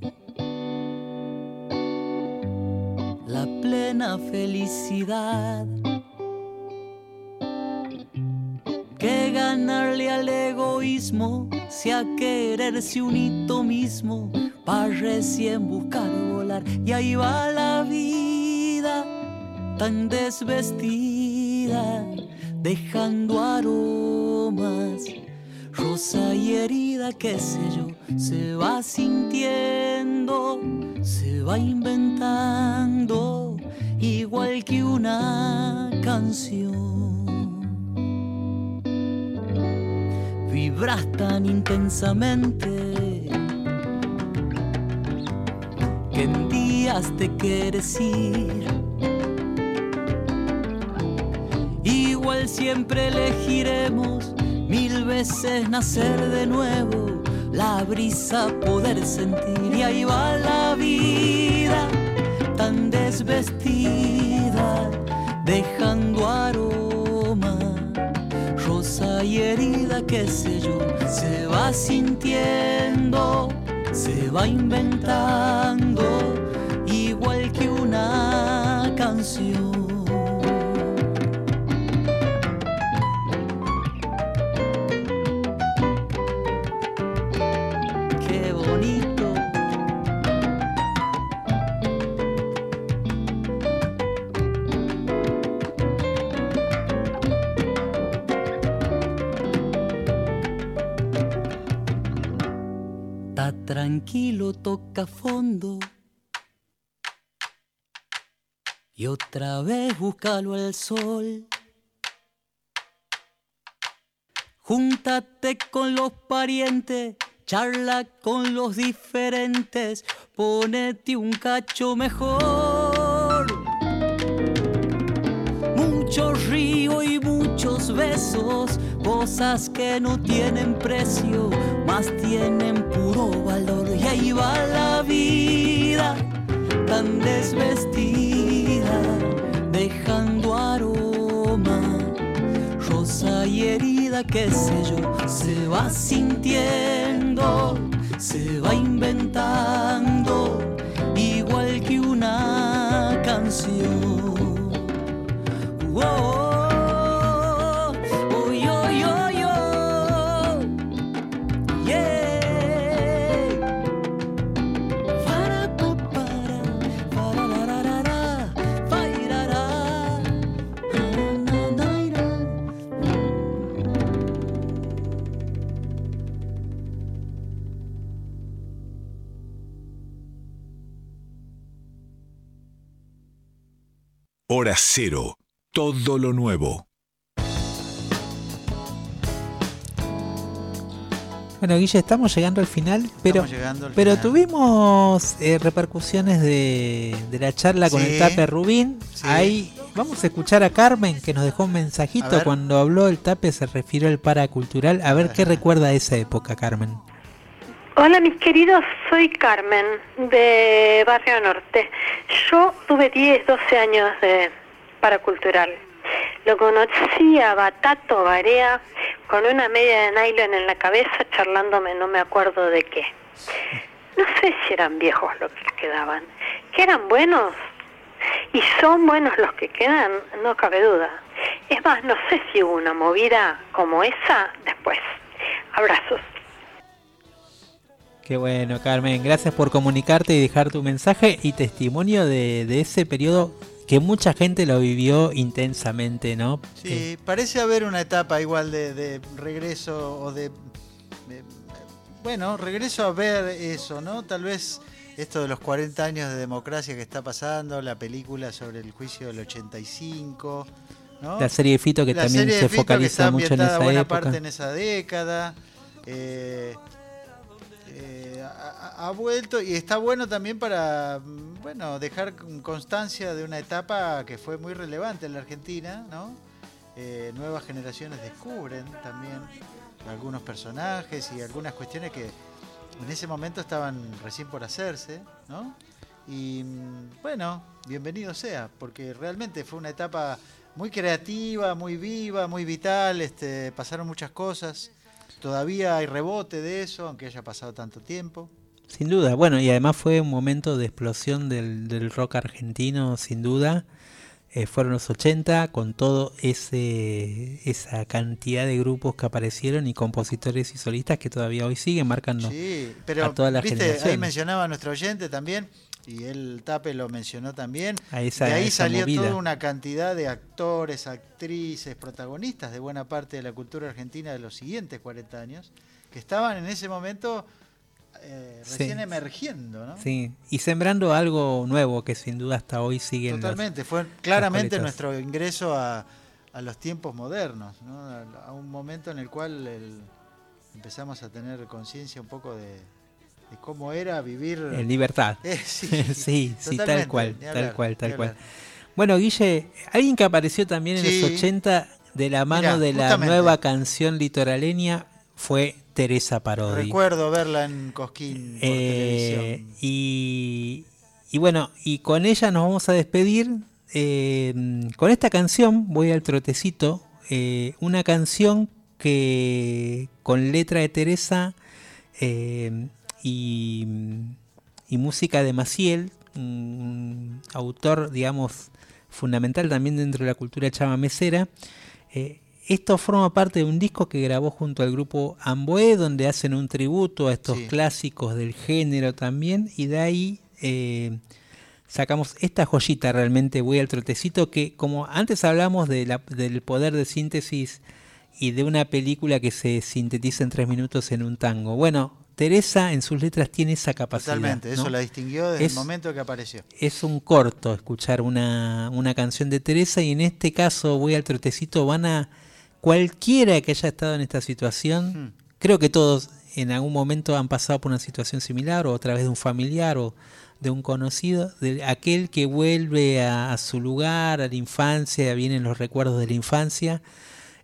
La plena felicidad que ganarle al egoísmo, sea quererse un hito mismo, para recién buscar volar. Y ahí va la vida tan desvestida, dejando rosa y herida, qué sé yo, se va sintiendo, se va inventando, igual que una canción. Vibras tan intensamente que en días te quieres ir. Igual siempre elegiremos mil veces nacer de nuevo, la brisa poder sentir y ahí va la vida tan desvestida, dejando aroma, rosa y herida, qué sé yo, se va sintiendo, se va inventando, igual que una canción. Tranquilo, toca fondo. Y otra vez búscalo al sol. Júntate con los parientes, charla con los diferentes, ponete un cacho mejor. Mucho río muchos besos, cosas que no tienen precio, más tienen puro valor. Y ahí va la vida tan desvestida, dejando aroma, rosa y herida, qué sé yo, se va sintiendo, se va inventando, igual que una canción. Oh, Hora cero. Todo lo nuevo. Bueno, Guille, estamos llegando al final, pero, Estamos llegando al pero final. tuvimos eh, repercusiones de, de la charla con Sí. el Tape Rubín. Sí. Ahí vamos a escuchar a Carmen que nos dejó un mensajito cuando habló el Tape, se refirió al paracultural. A ver qué recuerda de esa época, Carmen. Hola mis queridos, soy Carmen de Barrio Norte. Yo tuve 10, 12 años de paracultural. Lo conocí a Batato Barea con una media de nylon en la cabeza charlándome, no me acuerdo de qué. No sé si eran viejos los que quedaban. Que eran buenos y son buenos los que quedan, no cabe duda. Es más, no sé si hubo una movida como esa después. Abrazos. Qué bueno, Carmen. Gracias por comunicarte y dejar tu mensaje y testimonio de, de ese periodo que mucha gente lo vivió intensamente, ¿no? Sí, parece haber una etapa igual de, de regreso o de, de- Bueno, regreso a ver eso, ¿no? Tal vez esto de los 40 años de democracia que está pasando, la película sobre el juicio del 85, ¿no? La serie de Fito que La también serie se focaliza mucho en esa buena época. parte en esa década. eh, eh, ha, vuelto y está bueno también para mm, bueno dejar con- constancia de una etapa que fue muy relevante en la Argentina, ¿no? Eh, nuevas generaciones descubren también algunos personajes y algunas cuestiones que en ese momento estaban recién por hacerse, ¿no? Y mm, bueno, bienvenido sea, porque realmente fue una etapa muy creativa, muy viva, muy vital, este, pasaron muchas cosas. Todavía hay rebote de eso, aunque haya pasado tanto tiempo. Sin duda, bueno, y además fue un momento de explosión del, del rock argentino, sin duda. Eh, fueron los 80 con todo ese esa cantidad de grupos que aparecieron y compositores y solistas que todavía hoy siguen marcando Sí, pero a toda la viste, ahí mencionaba a nuestro oyente también, y él Tape lo mencionó también. A esa- de ahí salió movida. toda una cantidad de actores, actrices, protagonistas de buena parte de la cultura argentina de los siguientes 40 años, que estaban en ese momento eh, Sí. recién emergiendo, ¿no? Sí, y sembrando algo nuevo que sin duda hasta hoy sigue los- Totalmente, fue claramente nuestro ingreso a, a los tiempos modernos, ¿no? a, a un momento en el cual el- empezamos a tener conciencia un poco de, de cómo era vivir en libertad. Eh, sí, sí, sí, tal cual, tal cual, tal cual. Bueno, Guille, alguien que apareció también en Sí. los 80 de la mano Mirá, de la justamente. nueva canción litoraleña fue Teresa Parodi. Recuerdo verla en Cosquín por Eh, televisión. y, y bueno, y con ella nos vamos a despedir. eh, con esta canción, voy al trotecito, eh, una canción que con letra de Teresa eh, y, y música de Maciel, un autor, digamos, fundamental también dentro de la cultura chamamecera. Eh, esto forma parte de un disco que grabó junto al grupo Amboé, donde hacen un tributo a estos Sí. clásicos del género también, y de ahí eh, sacamos esta joyita realmente, voy al trotecito, que como antes hablamos de la- del poder de síntesis y de una película que se sintetiza en tres minutos en un tango. Bueno, Teresa en sus letras tiene esa capacidad. Totalmente, eso la distinguió desde Es- el momento que apareció. es un corto escuchar una, una canción de Teresa y en este caso voy al trotecito, van a cualquiera que haya estado en esta situación, creo que todos en algún momento han pasado por una situación similar o a través de un familiar o de un conocido, de aquel que vuelve a, a su lugar, a la infancia, vienen los recuerdos de la infancia,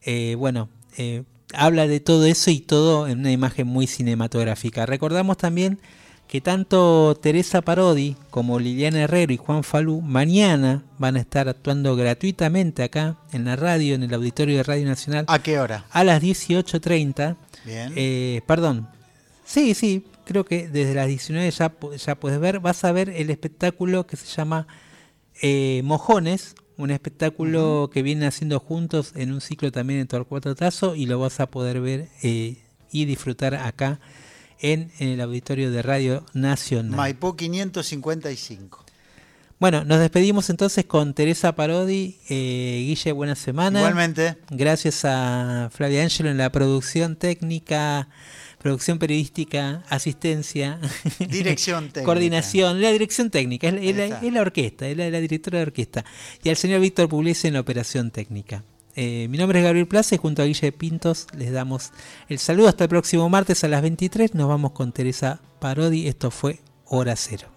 eh, bueno, eh, habla de todo eso y todo en una imagen muy cinematográfica. Recordamos también que tanto Teresa Parodi como Liliana Herrero y Juan Falú mañana van a estar actuando gratuitamente acá en la radio, en el auditorio de Radio Nacional. ¿A qué hora? A las 18.30. Bien. Eh, perdón. Sí, sí, creo que desde las 19 ya, pu- ya puedes ver. Vas a ver el espectáculo que se llama eh, Mojones, un espectáculo que vienen haciendo juntos en un ciclo también en Torcuato Tazo y lo vas a poder ver eh, y disfrutar acá en, en el auditorio de Radio Nacional. Maipú 555. Bueno, nos despedimos entonces con Teresa Parodi. Eh, Guille, buena semana. Igualmente. Gracias a Flavia Ángelo en la producción técnica, producción periodística, asistencia. Dirección técnica. Coordinación, la dirección técnica, es, la- es la, está. es la orquesta, es la, la directora de orquesta. Y al señor Víctor Pugliese en la operación técnica. Eh, mi nombre es Gabriel Plaza y junto a Guille Pintos les damos el saludo hasta el próximo martes a las 23. Nos vamos con Teresa Parodi. Esto fue Hora Cero.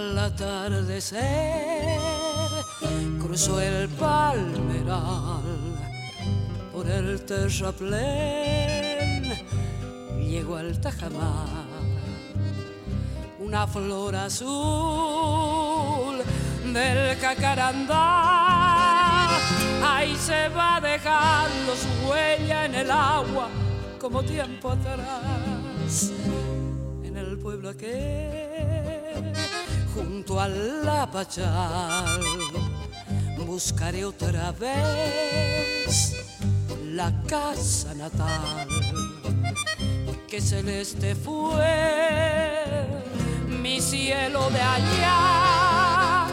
Al atardecer cruzó el palmeral por el terraplén, llegó al tajamar, una flor azul del cacarandá. Ahí se va dejando su huella en el agua como tiempo atrás en el pueblo aquel, junto al Lapachal, buscaré otra vez la casa natal. Que celeste fue mi cielo de allá.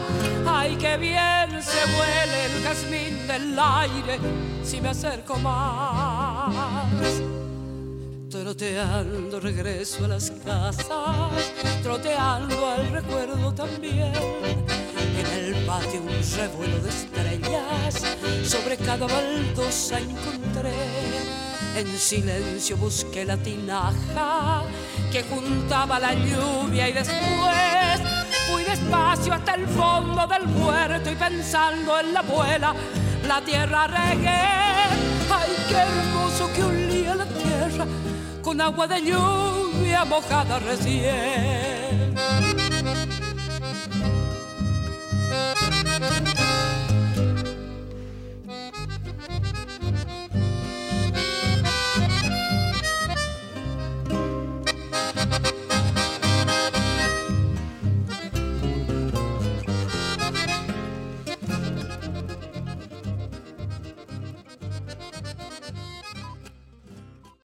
Ay, qué bien se huele el jazmín del aire si me acerco más troteando regreso a las casas, troteando al recuerdo también. En el patio un revuelo de estrellas, sobre cada baldosa encontré. En silencio busqué la tinaja que juntaba la lluvia y después fui despacio hasta el fondo del huerto y pensando en la abuela, la tierra regué. Ay, qué hermoso que olía la tierra con agua de lluvia mojada recién.